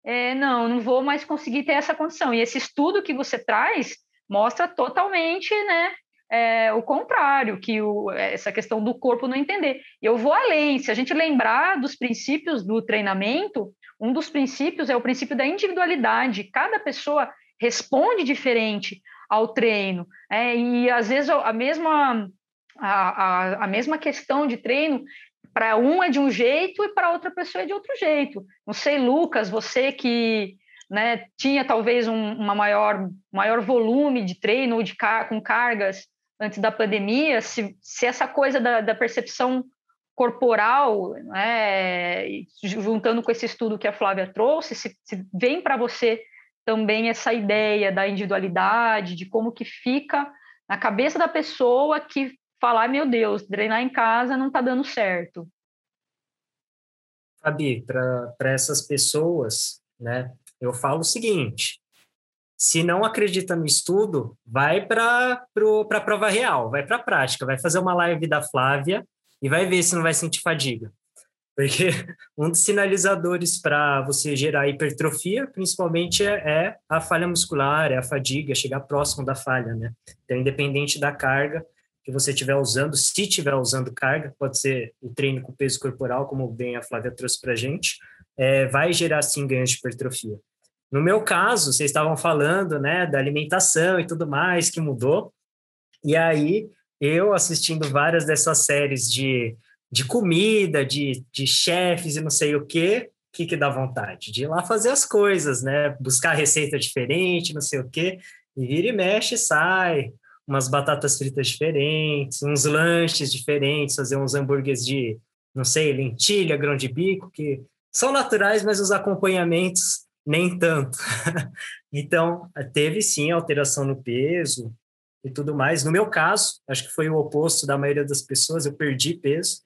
é, não, não vou mais conseguir ter essa condição. E esse estudo que você traz mostra totalmente, né, é, o contrário, que o, essa questão do corpo não entender. Eu vou além, se a gente lembrar dos princípios do treinamento, um dos princípios é o princípio da individualidade. Cada pessoa responde diferente ao treino. É, e às vezes a mesma, a, a, a mesma questão de treino para um é de um jeito e para outra pessoa é de outro jeito. Não sei, Lucas, você que né, tinha talvez um uma maior, maior volume de treino ou de car com cargas antes da pandemia, se, se essa coisa da, da percepção corporal, né, juntando com esse estudo que a Flávia trouxe, se, se vem para você também essa ideia da individualidade, de como que fica na cabeça da pessoa que falar, meu Deus, treinar em casa não está dando certo? Fabi, para essas pessoas, né, eu falo o seguinte: se não acredita no estudo, vai para a prova real, vai para a prática, vai fazer uma live da Flávia e vai ver se não vai sentir fadiga. Porque um dos sinalizadores para você gerar hipertrofia, principalmente, é, é, a falha muscular, é a fadiga, chegar próximo da falha, né? Então, independente da carga, que você estiver usando, se estiver usando carga, pode ser o treino com peso corporal, como bem a Flávia trouxe para a gente, é, vai gerar sim ganhos de hipertrofia. No meu caso, vocês estavam falando né, da alimentação e tudo mais que mudou, e aí eu assistindo várias dessas séries de, de comida, de, de chefes e não sei o quê, o que, que dá vontade? De ir lá fazer as coisas, né? Buscar receita diferente, não sei o quê, e vira e mexe sai umas batatas fritas diferentes, uns lanches diferentes, fazer uns hambúrgueres de, não sei, lentilha, grão de bico, que são naturais, mas os acompanhamentos nem tanto. então, teve sim alteração no peso e tudo mais. No meu caso, acho que foi o oposto da maioria das pessoas, eu perdi peso,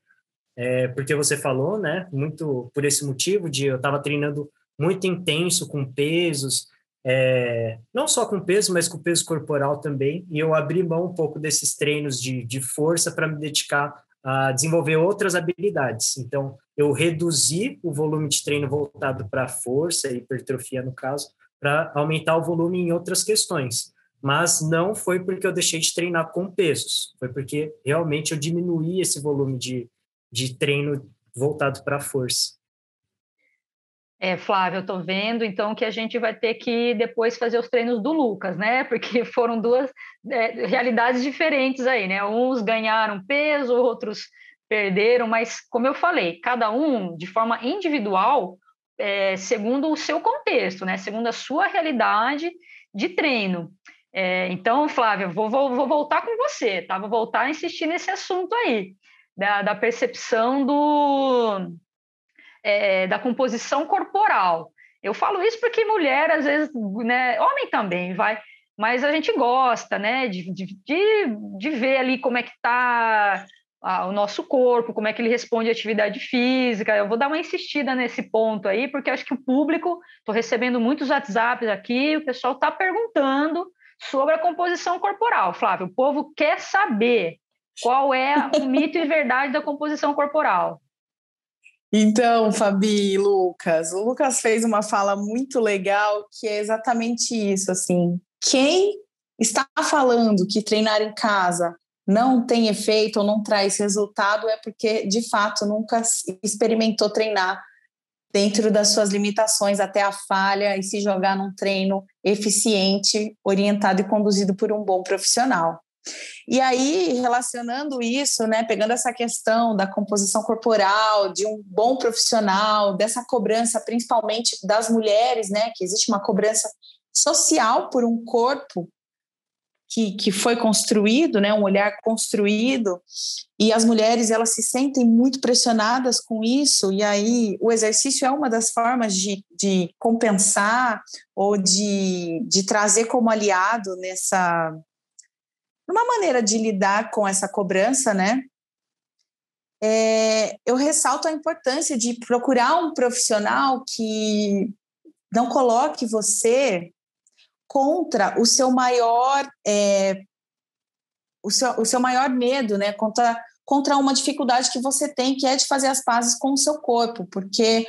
é, porque você falou, né, muito por esse motivo de eu estava treinando muito intenso com pesos, é, não só com peso, mas com peso corporal também. E eu abri mão um pouco desses treinos de, de força para me dedicar a desenvolver outras habilidades. Então, eu reduzi o volume de treino voltado para força hipertrofia, no caso, para aumentar o volume em outras questões. mas não foi porque eu deixei de treinar com pesos, foi porque realmente eu diminuí esse volume de, de treino voltado para força. É, Flávio, eu estou vendo então que a gente vai ter que depois fazer os treinos do Lucas, né? Porque foram duas é, realidades diferentes aí, né? Uns ganharam peso, outros perderam, mas como eu falei, cada um de forma individual, é, segundo o seu contexto, né? Segundo a sua realidade de treino. É, então, Flávio, vou, vou, vou, voltar com você, tá? Vou voltar a insistir nesse assunto aí, da, da percepção do, é, da composição corporal. Eu falo isso porque mulher, às vezes, né, homem também, vai, mas a gente gosta, né, de, de, de, ver ali como é que está o nosso corpo, como é que ele responde à atividade física. Eu vou dar uma insistida nesse ponto aí, porque acho que o público, estou recebendo muitos WhatsApps aqui, o pessoal está perguntando sobre a composição corporal. Flávio, o povo quer saber qual é o mito e verdade da composição corporal. Então, Fabi, Lucas, o Lucas fez uma fala muito legal que é exatamente isso, assim, quem está falando que treinar em casa não tem efeito ou não traz resultado é porque, de fato, nunca experimentou treinar dentro das suas limitações até a falha e se jogar num treino eficiente, orientado e conduzido por um bom profissional. E aí, relacionando isso, né, pegando essa questão da composição corporal, de um bom profissional, dessa cobrança principalmente das mulheres, né, que existe uma cobrança social por um corpo que, que foi construído, né, um olhar construído, e as mulheres elas se sentem muito pressionadas com isso, e aí o exercício é uma das formas de, de compensar ou de, de trazer como aliado nessa uma maneira de lidar com essa cobrança, né? É, eu ressalto a importância de procurar um profissional que não coloque você contra o seu maior é, o, seu, o seu maior medo, né? Contra, contra uma dificuldade que você tem, que é de fazer as pazes com o seu corpo, porque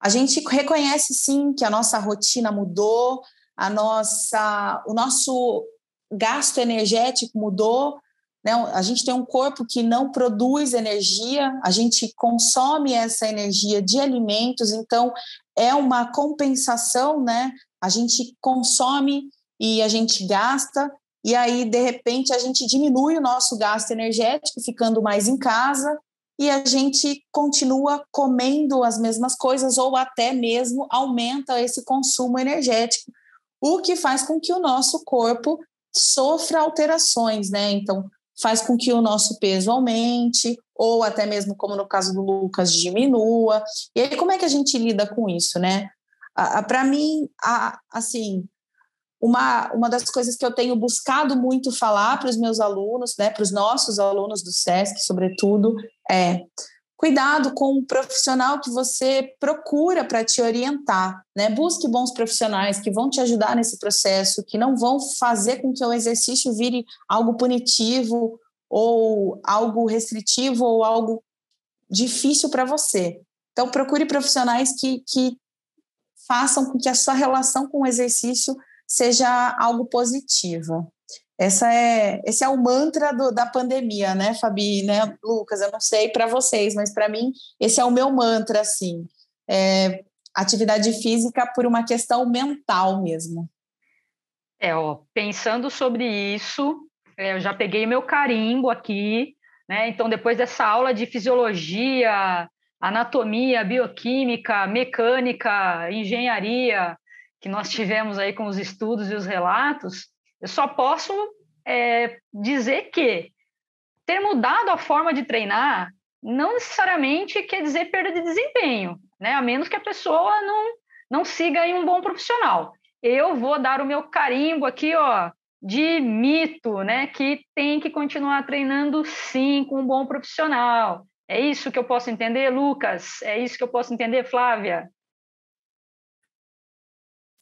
a gente reconhece sim que a nossa rotina mudou, a nossa, o nosso gasto energético mudou, né? A gente tem um corpo que não produz energia, a gente consome essa energia de alimentos, então é uma compensação, né? A gente consome e a gente gasta, e aí de repente a gente diminui o nosso gasto energético, ficando mais em casa, e a gente continua comendo as mesmas coisas ou até mesmo aumenta esse consumo energético, o que faz com que o nosso corpo sofra alterações, né? Então, faz com que o nosso peso aumente, ou até mesmo, como no caso do Lucas, diminua. E aí, como é que a gente lida com isso, né? Para mim, a, assim, uma, uma das coisas que eu tenho buscado muito falar para os meus alunos, né, para os nossos alunos do SESC, sobretudo, é Cuidado com o profissional que você procura para te orientar, né? Busque bons profissionais que vão te ajudar nesse processo, que não vão fazer com que o exercício vire algo punitivo ou algo restritivo ou algo difícil para você. Então, procure profissionais que, que façam com que a sua relação com o exercício seja algo positiva. Essa é, esse é o mantra do, da pandemia, né, Fabi, né, Lucas? Eu não sei para vocês, mas para mim esse é o meu mantra, assim. É, atividade física por uma questão mental mesmo. É, ó, pensando sobre isso, é, eu já peguei meu carimbo aqui, né? Então, depois dessa aula de fisiologia, anatomia, bioquímica, mecânica, engenharia, que nós tivemos aí com os estudos e os relatos, eu só posso é, dizer que ter mudado a forma de treinar não necessariamente quer dizer perda de desempenho, né? A menos que a pessoa não, não siga em um bom profissional. Eu vou dar o meu carimbo aqui, ó, de mito, né? Que tem que continuar treinando sim com um bom profissional. É isso que eu posso entender, Lucas? É isso que eu posso entender, Flávia?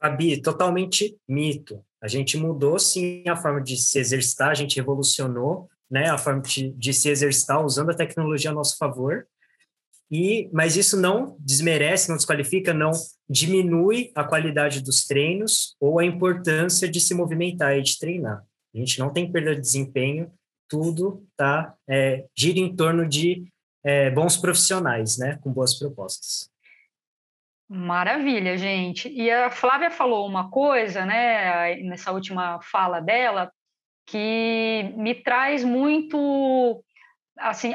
Fabi, totalmente mito. A gente mudou sim a forma de se exercitar, a gente revolucionou né, a forma de, de se exercitar usando a tecnologia a nosso favor. E, mas isso não desmerece, não desqualifica, não diminui a qualidade dos treinos ou a importância de se movimentar e de treinar. A gente não tem perda de desempenho, tudo tá é, gira em torno de é, bons profissionais, né, com boas propostas. Maravilha, gente. E a Flávia falou uma coisa, né, nessa última fala dela, que me traz muito assim,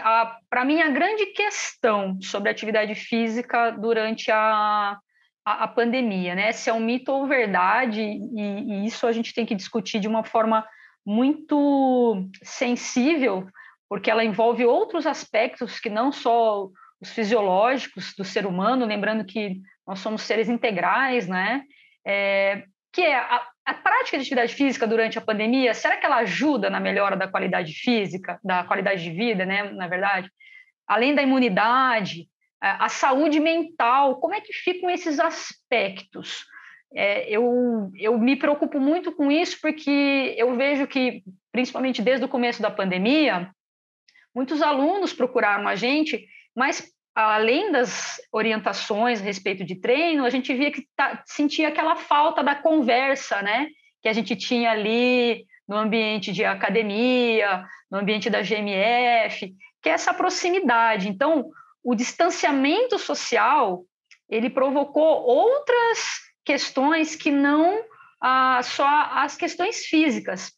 para mim a grande questão sobre atividade física durante a, a, a, pandemia, né? Se é um mito ou verdade, e, e isso a gente tem que discutir de uma forma muito sensível, porque ela envolve outros aspectos que não só os fisiológicos do ser humano, lembrando que nós somos seres integrais, né? É, que é a, a, prática de atividade física durante a pandemia, será que ela ajuda na melhora da qualidade física, da qualidade de vida, né? Na verdade, além da imunidade, a, saúde mental, como é que ficam esses aspectos? É, eu, eu me preocupo muito com isso porque eu vejo que, principalmente desde o começo da pandemia, muitos alunos procuraram a gente, mas além das orientações a respeito de treino, a gente via que tá, sentia aquela falta da conversa, né? Que a gente tinha ali no ambiente de academia, no ambiente da GMF, que é essa proximidade. Então, o distanciamento social, ele provocou outras questões que não ah, só as questões físicas.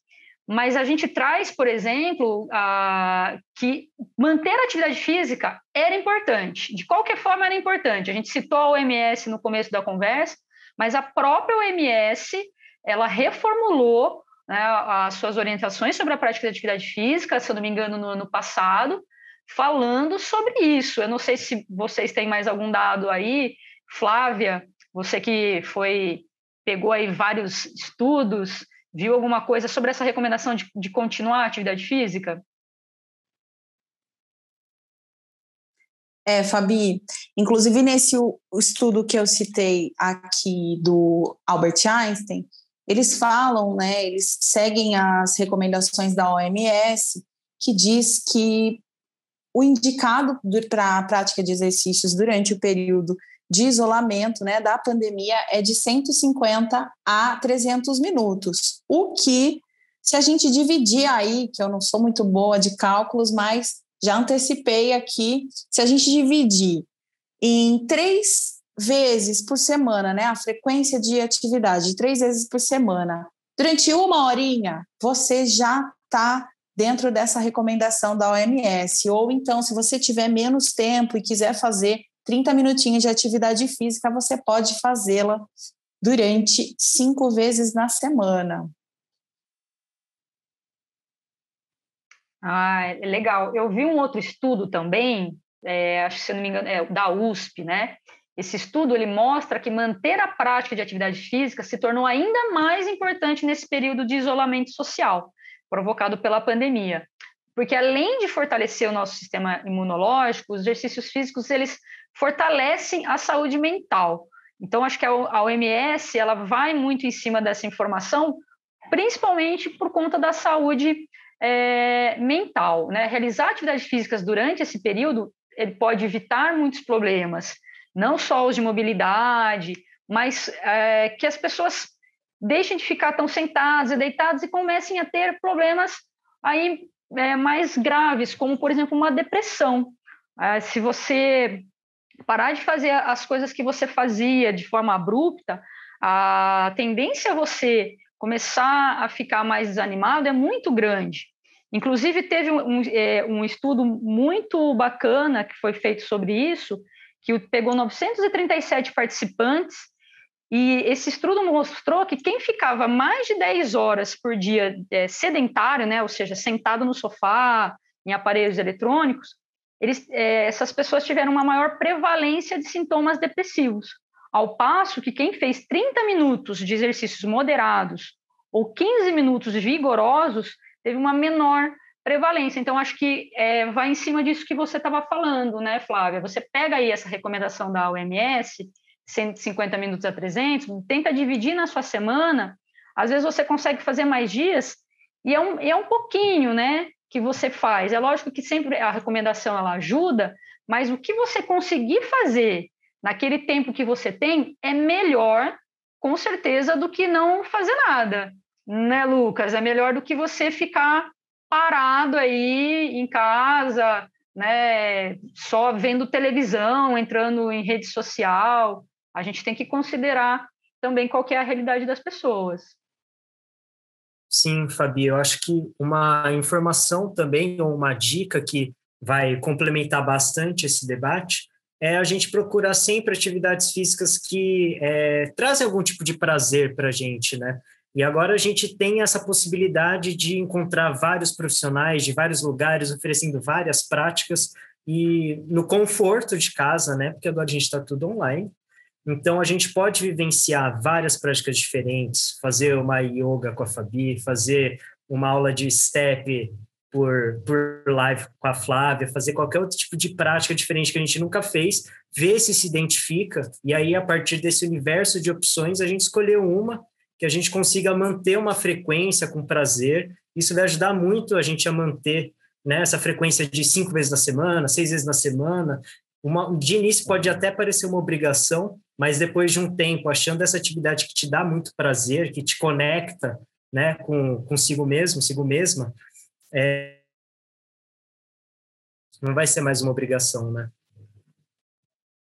Mas a gente traz, por exemplo, a, que manter a atividade física era importante. De qualquer forma, era importante. A gente citou a OMS no começo da conversa, mas a própria OMS ela reformulou né, as suas orientações sobre a prática de atividade física, se eu não me engano, no ano passado, falando sobre isso. Eu não sei se vocês têm mais algum dado aí, Flávia, você que foi pegou aí vários estudos Viu alguma coisa sobre essa recomendação de, de continuar a atividade física? É, Fabi, inclusive nesse estudo que eu citei aqui do Albert Einstein, eles falam, né, eles seguem as recomendações da OMS, que diz que o indicado para a prática de exercícios durante o período de isolamento né, da pandemia é de 150 a 300 minutos, o que, se a gente dividir aí, que eu não sou muito boa de cálculos, mas já antecipei aqui, se a gente dividir em três vezes por semana, né, a frequência de atividade, três vezes por semana, durante uma horinha, você já está dentro dessa recomendação da OMS. Ou então, se você tiver menos tempo e quiser fazer 30 minutinhos de atividade física, você pode fazê-la durante cinco vezes na semana. Ah, é legal. Eu vi um outro estudo também, é, acho que se não me engano, é da USP, né? Esse estudo ele mostra que manter a prática de atividade física se tornou ainda mais importante nesse período de isolamento social provocado pela pandemia porque além de fortalecer o nosso sistema imunológico, os exercícios físicos eles fortalecem a saúde mental. Então, acho que a OMS ela vai muito em cima dessa informação, principalmente por conta da saúde é, mental. Né? Realizar atividades físicas durante esse período ele pode evitar muitos problemas, não só os de mobilidade, mas é, que as pessoas deixem de ficar tão sentadas e deitadas e comecem a ter problemas aí é, mais graves, como, por exemplo, uma depressão. É, se você parar de fazer as coisas que você fazia de forma abrupta, a tendência a você começar a ficar mais desanimado é muito grande. Inclusive, teve um, é, um estudo muito bacana que foi feito sobre isso, que pegou 937 participantes e esse estudo mostrou que quem ficava mais de 10 horas por dia é, sedentário, né, ou seja, sentado no sofá, em aparelhos eletrônicos, eles, é, essas pessoas tiveram uma maior prevalência de sintomas depressivos. Ao passo que quem fez 30 minutos de exercícios moderados ou 15 minutos vigorosos teve uma menor prevalência. Então, acho que é, vai em cima disso que você estava falando, né, Flávia? Você pega aí essa recomendação da OMS 150 minutos a 300, tenta dividir na sua semana, às vezes você consegue fazer mais dias, e é um, é um pouquinho, né, que você faz. É lógico que sempre a recomendação ela ajuda, mas o que você conseguir fazer naquele tempo que você tem é melhor, com certeza, do que não fazer nada, né, Lucas? É melhor do que você ficar parado aí em casa, né, só vendo televisão, entrando em rede social. A gente tem que considerar também qual é a realidade das pessoas. Sim, Fabi, eu acho que uma informação também, ou uma dica que vai complementar bastante esse debate, é a gente procurar sempre atividades físicas que é, trazem algum tipo de prazer para a gente, né? E agora a gente tem essa possibilidade de encontrar vários profissionais de vários lugares oferecendo várias práticas e no conforto de casa, né? Porque agora a gente está tudo online. Então a gente pode vivenciar várias práticas diferentes, fazer uma yoga com a Fabi, fazer uma aula de step por, por live com a Flávia, fazer qualquer outro tipo de prática diferente que a gente nunca fez, ver se se identifica, e aí a partir desse universo de opções a gente escolheu uma que a gente consiga manter uma frequência com prazer. Isso vai ajudar muito a gente a manter né, essa frequência de cinco vezes na semana, seis vezes na semana. Uma, de início pode até parecer uma obrigação, mas depois de um tempo, achando essa atividade que te dá muito prazer, que te conecta né, com consigo mesmo, consigo mesma, é, não vai ser mais uma obrigação, né?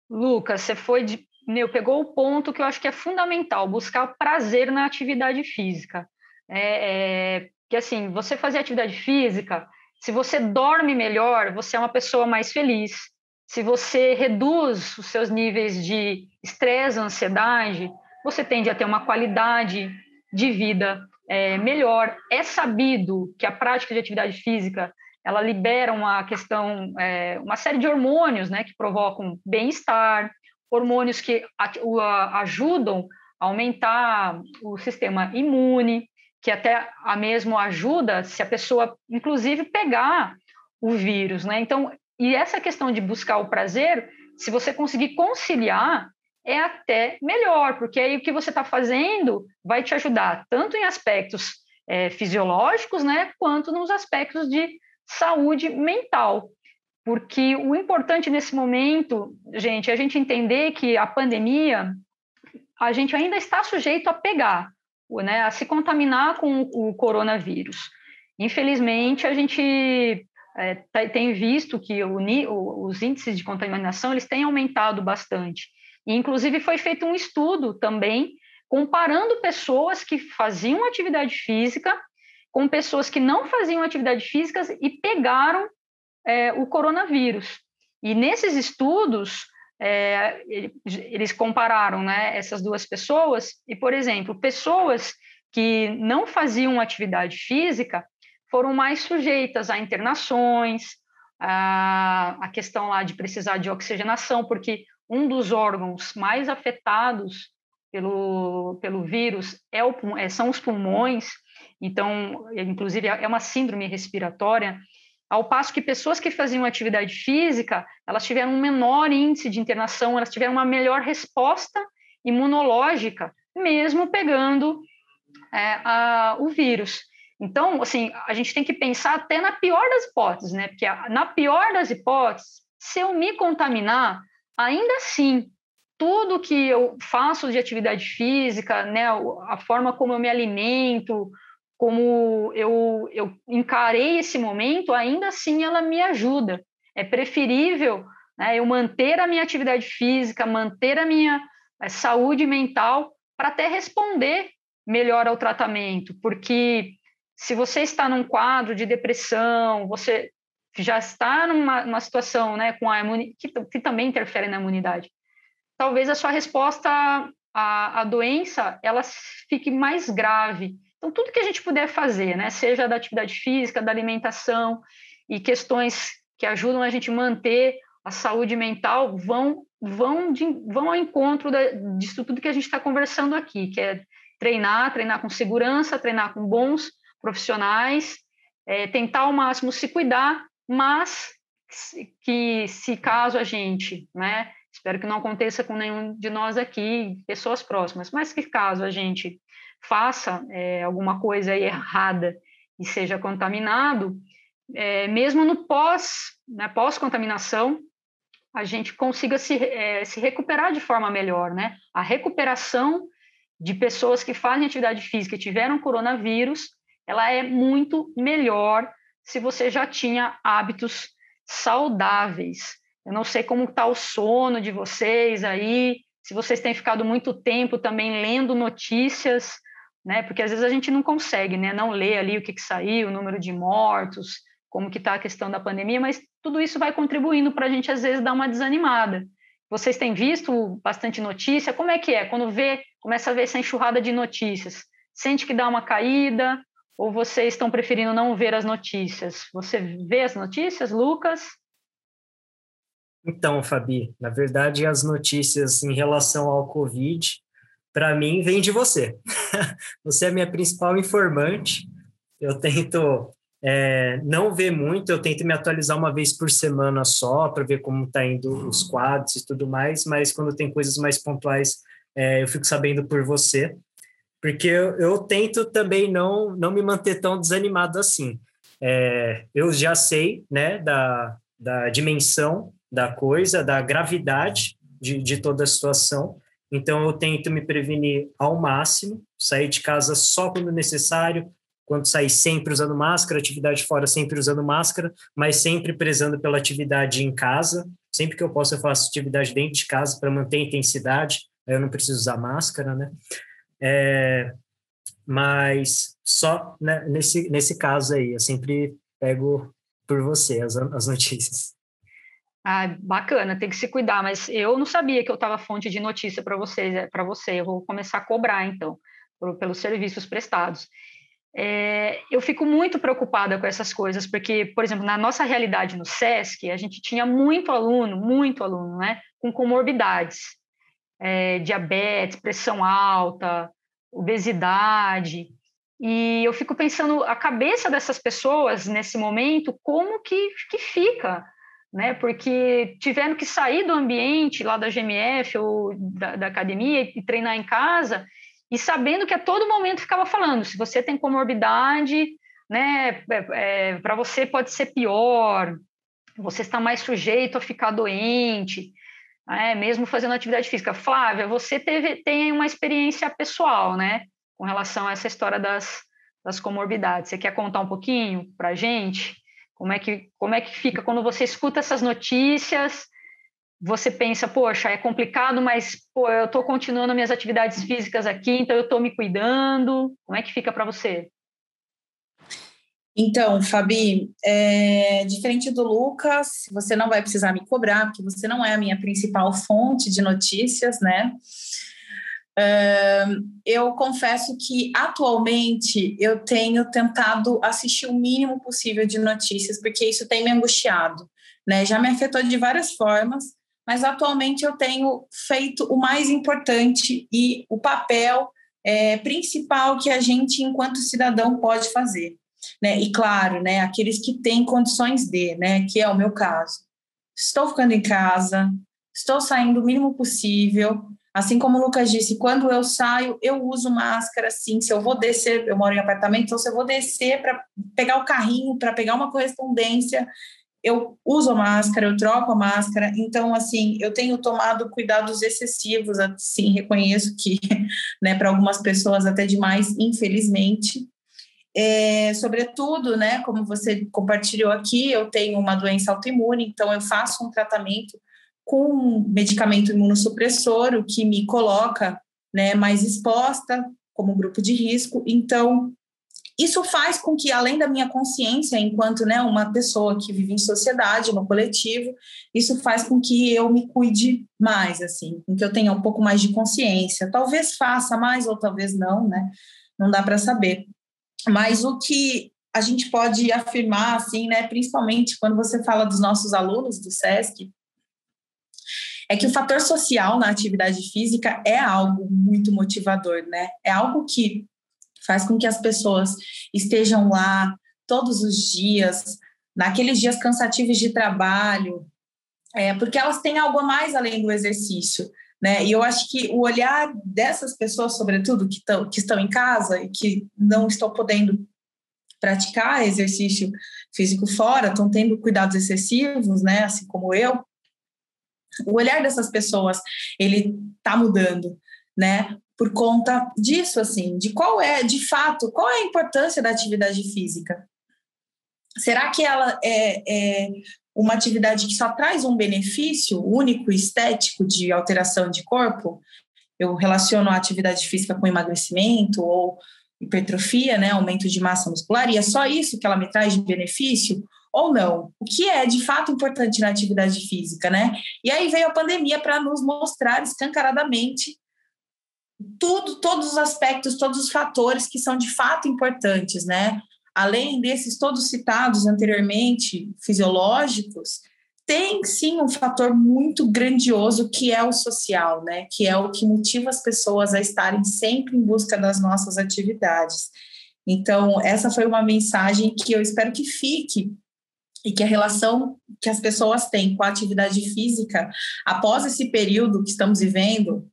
Lucas, você foi de, meu, pegou o ponto que eu acho que é fundamental, buscar prazer na atividade física. É, é, que assim, você fazer atividade física, se você dorme melhor, você é uma pessoa mais feliz. Se você reduz os seus níveis de estresse, ansiedade, você tende a ter uma qualidade de vida é, melhor. É sabido que a prática de atividade física ela libera uma questão, é, uma série de hormônios, né, que provocam bem-estar, hormônios que ajudam a aumentar o sistema imune, que até a mesmo ajuda se a pessoa, inclusive, pegar o vírus, né? Então, e essa questão de buscar o prazer, se você conseguir conciliar, é até melhor, porque aí o que você está fazendo vai te ajudar tanto em aspectos é, fisiológicos, né, quanto nos aspectos de saúde mental. Porque o importante nesse momento, gente, é a gente entender que a pandemia, a gente ainda está sujeito a pegar, né, a se contaminar com o coronavírus. Infelizmente, a gente é, tá, tem visto que o, os índices de contaminação eles têm aumentado bastante. E, inclusive, foi feito um estudo também comparando pessoas que faziam atividade física com pessoas que não faziam atividade física e pegaram é, o coronavírus. E nesses estudos, é, eles compararam né, essas duas pessoas, e, por exemplo, pessoas que não faziam atividade física foram mais sujeitas a internações, a, a questão lá de precisar de oxigenação, porque um dos órgãos mais afetados pelo, pelo vírus é o, é, são os pulmões, então, inclusive, é uma síndrome respiratória, ao passo que pessoas que faziam atividade física, elas tiveram um menor índice de internação, elas tiveram uma melhor resposta imunológica, mesmo pegando é, a, o vírus. Então, assim, a gente tem que pensar até na pior das hipóteses, né? Porque na pior das hipóteses, se eu me contaminar, ainda assim, tudo que eu faço de atividade física, né, a forma como eu me alimento, como eu, eu encarei esse momento, ainda assim ela me ajuda. É preferível né, eu manter a minha atividade física, manter a minha eh, saúde mental para até responder melhor ao tratamento, porque se você está num quadro de depressão, você já está numa, situação né, com a imunidade, que, que, também interfere na imunidade, talvez a sua resposta à, à doença ela fique mais grave. Então, tudo que a gente puder fazer, né, seja da atividade física, da alimentação e questões que ajudam a gente manter a saúde mental, vão, vão, de, vão ao encontro da, disso tudo que a gente está conversando aqui, que é treinar, treinar com segurança, treinar com bons profissionais, é, tentar ao máximo se cuidar mas que se caso a gente, né, espero que não aconteça com nenhum de nós aqui, pessoas próximas, mas que caso a gente faça é, alguma coisa errada e seja contaminado, é, mesmo no pós, né, pós-contaminação, a gente consiga se, é, se recuperar de forma melhor, né? A recuperação de pessoas que fazem atividade física e tiveram coronavírus, ela é muito melhor se você já tinha hábitos saudáveis. Eu não sei como está o sono de vocês aí, se vocês têm ficado muito tempo também lendo notícias, né? Porque às vezes a gente não consegue, né? Não ler ali o que, que saiu, o número de mortos, como que está a questão da pandemia, mas tudo isso vai contribuindo para a gente às vezes dar uma desanimada. Vocês têm visto bastante notícia? Como é que é? Quando vê, começa a ver essa enxurrada de notícias, sente que dá uma caída? Ou vocês estão preferindo não ver as notícias? Você vê as notícias, Lucas? Então, Fabi, na verdade, as notícias em relação ao Covid, para mim, vêm de você. você é a minha principal informante. Eu tento é, não ver muito, eu tento me atualizar uma vez por semana só, para ver como está indo os quadros e tudo mais, mas quando tem coisas mais pontuais, é, eu fico sabendo por você, porque eu, eu, tento também não, não me manter tão desanimado assim. É, eu já sei né, da, da dimensão da coisa, da gravidade de, de toda a situação, então eu tento me prevenir ao máximo, sair de casa só quando necessário, quando sair sempre usando máscara, atividade fora sempre usando máscara, mas sempre prezando pela atividade em casa. Sempre que eu posso, eu faço atividade dentro de casa para manter a intensidade, aí eu não preciso usar máscara, né? É, mas só né, nesse, nesse caso aí, eu sempre pego por você as, as notícias. Ah, bacana, tem que se cuidar, mas eu não sabia que eu estava fonte de notícia para vocês, é, para você. Eu vou começar a cobrar então por, pelos serviços prestados. É, eu fico muito preocupada com essas coisas, porque, por exemplo, na nossa realidade no SESC, a gente tinha muito aluno, muito aluno, né, com comorbidades, é, diabetes, pressão alta, obesidade, e eu fico pensando a cabeça dessas pessoas nesse momento, como que, que fica, né? Porque tiveram que sair do ambiente lá da GMF ou da, da academia e treinar em casa, e sabendo que a todo momento ficava falando, se você tem comorbidade, né, é, é, para você pode ser pior, você está mais sujeito a ficar doente, né, mesmo fazendo atividade física. Flávia, você teve, tem uma experiência pessoal, né, com relação a essa história das, das comorbidades. Você quer contar um pouquinho para a gente? Como é, que, como é que fica quando você escuta essas notícias você pensa, poxa, é complicado, mas pô, eu estou continuando minhas atividades físicas aqui, então eu estou me cuidando. Como é que fica para você? Então, Fabi, é, diferente do Lucas, você não vai precisar me cobrar, porque você não é a minha principal fonte de notícias, né? eu confesso que atualmente eu tenho tentado assistir o mínimo possível de notícias, porque isso tem me angustiado, né? Já me afetou de várias formas, mas atualmente eu tenho feito o mais importante e o papel é, principal que a gente, enquanto cidadão, pode fazer. Né? E claro, né, aqueles que têm condições de, né, que é o meu caso. Estou ficando em casa, estou saindo o mínimo possível. Assim como o Lucas disse, quando eu saio, eu uso máscara, sim. Se eu vou descer, eu moro em apartamento, então se eu vou descer para pegar o carrinho, para pegar uma correspondência, eu uso a máscara, eu troco a máscara, então, assim, eu tenho tomado cuidados excessivos, assim, reconheço que, né, para algumas pessoas até demais, infelizmente. É, sobretudo, né, como você compartilhou aqui, eu tenho uma doença autoimune, então eu faço um tratamento com medicamento imunossupressor, o que me coloca, né, mais exposta como grupo de risco, então isso faz com que, além da minha consciência, enquanto né, uma pessoa que vive em sociedade, no coletivo, isso faz com que eu me cuide mais, assim, com que eu tenha um pouco mais de consciência. Talvez faça mais ou talvez não, né? Não dá para saber. Mas o que a gente pode afirmar, assim, né, principalmente quando você fala dos nossos alunos do SESC, é que o fator social na atividade física é algo muito motivador, né? É algo que faz com que as pessoas estejam lá todos os dias, naqueles dias cansativos de trabalho, é, porque elas têm algo a mais além do exercício. Né? E eu acho que o olhar dessas pessoas, sobretudo, que, tão, que estão em casa e que não estão podendo praticar exercício físico fora, estão tendo cuidados excessivos, né? assim como eu, o olhar dessas pessoas ele está mudando, né? Por conta disso, assim, de qual é, de fato, qual é a importância da atividade física? Será que ela é, é uma atividade que só traz um benefício único, estético de alteração de corpo? Eu relaciono a atividade física com emagrecimento ou hipertrofia, né, aumento de massa muscular, e é só isso que ela me traz de benefício? ou não? O que é de fato importante na atividade física, né? E aí veio a pandemia para nos mostrar escancaradamente tudo, todos os aspectos, todos os fatores que são de fato importantes, né? Além desses todos citados anteriormente, fisiológicos, tem sim um fator muito grandioso que é o social, né? Que é o que motiva as pessoas a estarem sempre em busca das nossas atividades. Então, essa foi uma mensagem que eu espero que fique e que a relação que as pessoas têm com a atividade física após esse período que estamos vivendo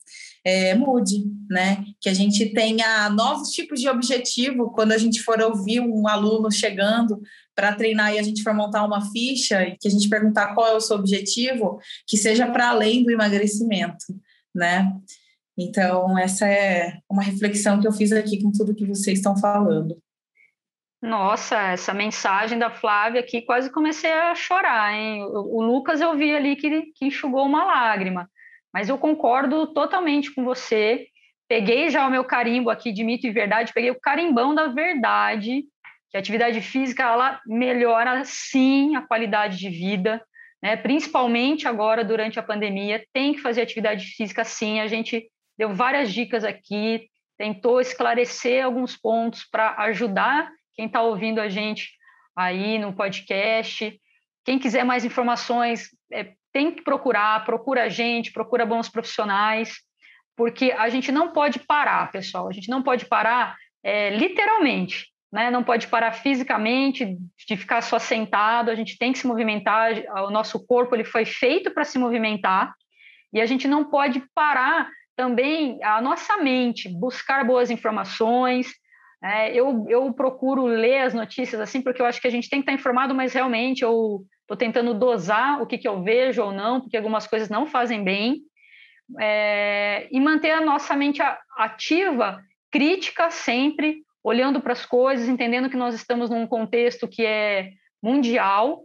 é, mude, né? Que a gente tenha novos tipos de objetivo quando a gente for ouvir um aluno chegando para treinar e a gente for montar uma ficha e que a gente perguntar qual é o seu objetivo, que seja para além do emagrecimento, né? Então, essa é uma reflexão que eu fiz aqui com tudo que vocês estão falando. Nossa, essa mensagem da Flávia aqui, quase comecei a chorar, hein? O, Lucas eu vi ali que, que enxugou uma lágrima, mas eu concordo totalmente com você. Peguei já o meu carimbo aqui de mito e verdade, peguei o carimbão da verdade, que a atividade física ela melhora sim a qualidade de vida, né? Principalmente agora durante a pandemia, tem que fazer atividade física sim. A gente deu várias dicas aqui, tentou esclarecer alguns pontos para ajudar quem está ouvindo a gente aí no podcast. Quem quiser mais informações, é, tem que procurar, procura a gente, procura bons profissionais, porque a gente não pode parar, pessoal. A gente não pode parar é, literalmente, né? Não pode parar fisicamente, de ficar só sentado. A gente tem que se movimentar. O nosso corpo ele foi feito para se movimentar e a gente não pode parar também a nossa mente, buscar boas informações, é, eu, eu procuro ler as notícias assim, porque eu acho que a gente tem que estar informado, mas realmente eu estou tentando dosar o que, que eu vejo ou não, porque algumas coisas não fazem bem, é, e manter a nossa mente ativa, crítica sempre, olhando para as coisas, entendendo que nós estamos num contexto que é mundial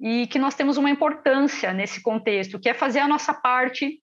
e que nós temos uma importância nesse contexto, que é fazer a nossa parte,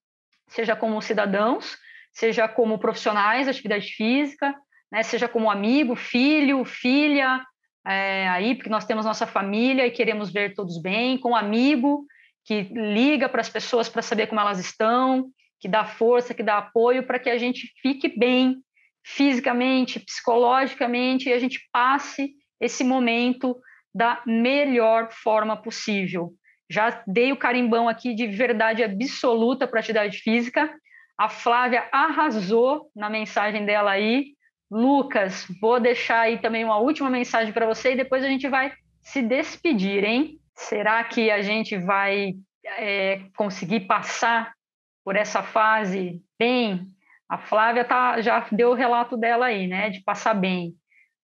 seja como cidadãos, seja como profissionais da atividade física, né, seja como amigo, filho, filha, é, aí, porque nós temos nossa família e queremos ver todos bem, com um amigo que liga para as pessoas para saber como elas estão, que dá força, que dá apoio para que a gente fique bem fisicamente, psicologicamente e a gente passe esse momento da melhor forma possível. Já dei o carimbão aqui de verdade absoluta para atividade física. A Flávia arrasou na mensagem dela aí. Lucas, vou deixar aí também uma última mensagem para você e depois a gente vai se despedir, hein? Será que a gente vai é, conseguir passar por essa fase bem? A Flávia tá, já deu o relato dela aí, né? De passar bem.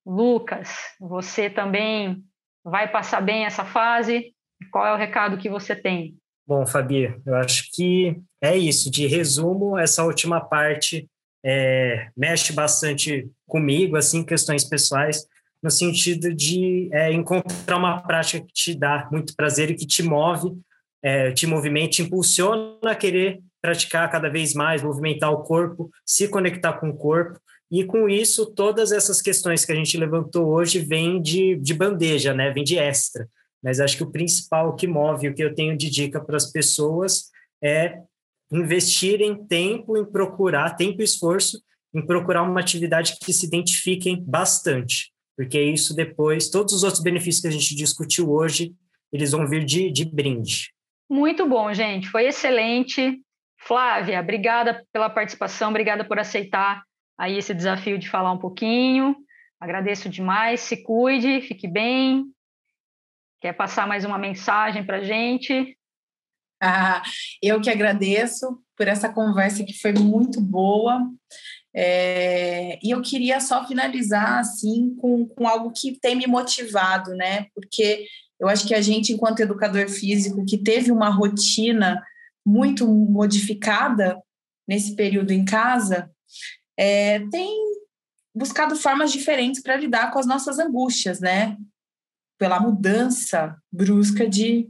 Lucas, você também vai passar bem essa fase? Qual é o recado que você tem? Bom, Fabi, eu acho que é isso. De resumo, essa última parte é, mexe bastante comigo, assim, questões pessoais, no sentido de é, encontrar uma prática que te dá muito prazer e que te move, é, te movimenta, te impulsiona a querer praticar cada vez mais, movimentar o corpo, se conectar com o corpo. E com isso, todas essas questões que a gente levantou hoje vêm de, de bandeja, né? vem de extra. Mas acho que o principal que move, o que eu tenho de dica para as pessoas é investirem tempo em procurar, tempo e esforço em procurar uma atividade que se identifiquem bastante, porque isso depois, todos os outros benefícios que a gente discutiu hoje, eles vão vir de, de brinde. Muito bom, gente, foi excelente. Flávia, obrigada pela participação, obrigada por aceitar aí esse desafio de falar um pouquinho. Agradeço demais, se cuide, fique bem. Quer passar mais uma mensagem para a gente? Ah, eu que agradeço por essa conversa que foi muito boa. É, e eu queria só finalizar assim com, com algo que tem me motivado, né? Porque eu acho que a gente, enquanto educador físico, que teve uma rotina muito modificada nesse período em casa, é, tem buscado formas diferentes para lidar com as nossas angústias, né? Pela mudança brusca de,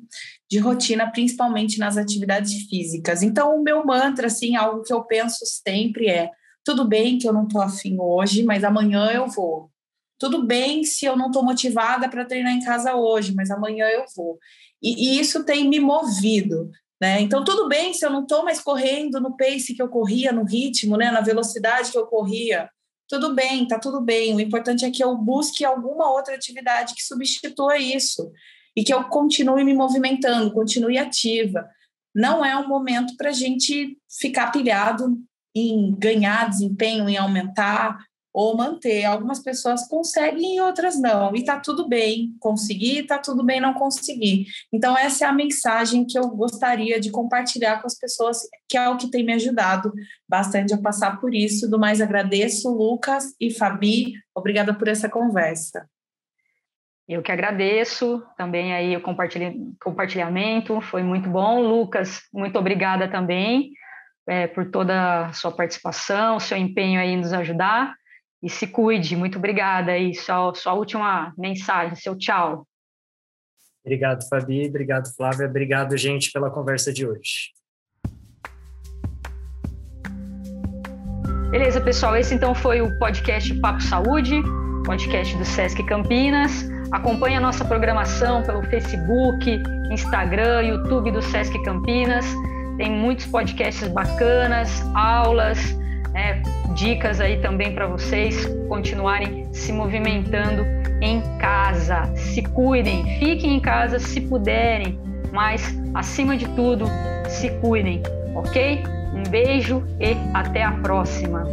de rotina, principalmente nas atividades físicas. Então, o meu mantra, assim, algo que eu penso sempre é: tudo bem que eu não estou afim hoje, mas amanhã eu vou. Tudo bem se eu não estou motivada para treinar em casa hoje, mas amanhã eu vou. E, e, isso tem me movido. Né? Então, tudo bem se eu não estou mais correndo no pace que eu corria, no ritmo, né? na velocidade que eu corria. Tudo bem, tá tudo bem. O importante é que eu busque alguma outra atividade que substitua isso e que eu continue me movimentando, continue ativa. Não é um momento para a gente ficar pilhado em ganhar desempenho, em aumentar ou manter. Algumas pessoas conseguem e outras não. E tá tudo bem conseguir, tá tudo bem não conseguir. Então essa é a mensagem que eu gostaria de compartilhar com as pessoas, que é o que tem me ajudado bastante a passar por isso. Do mais agradeço, Lucas e Fabi. Obrigada por essa conversa. Eu que agradeço também aí o compartilhamento, foi muito bom. Lucas, muito obrigada também é, por toda a sua participação, seu empenho aí em nos ajudar e se cuide. Muito obrigada. E só, só a última mensagem, seu tchau. Obrigado, Fabi. Obrigado, Flávia. Obrigado, gente, pela conversa de hoje. Beleza, pessoal. Esse então foi o podcast Papo Saúde, podcast do Sesc Campinas. Acompanhe a nossa programação pelo Facebook, Instagram, YouTube do Sesc Campinas. Tem muitos podcasts bacanas, aulas, né, dicas aí também para vocês continuarem se movimentando em casa. Se cuidem, fiquem em casa se puderem, mas acima de tudo, se cuidem, ok? Um beijo e até a próxima!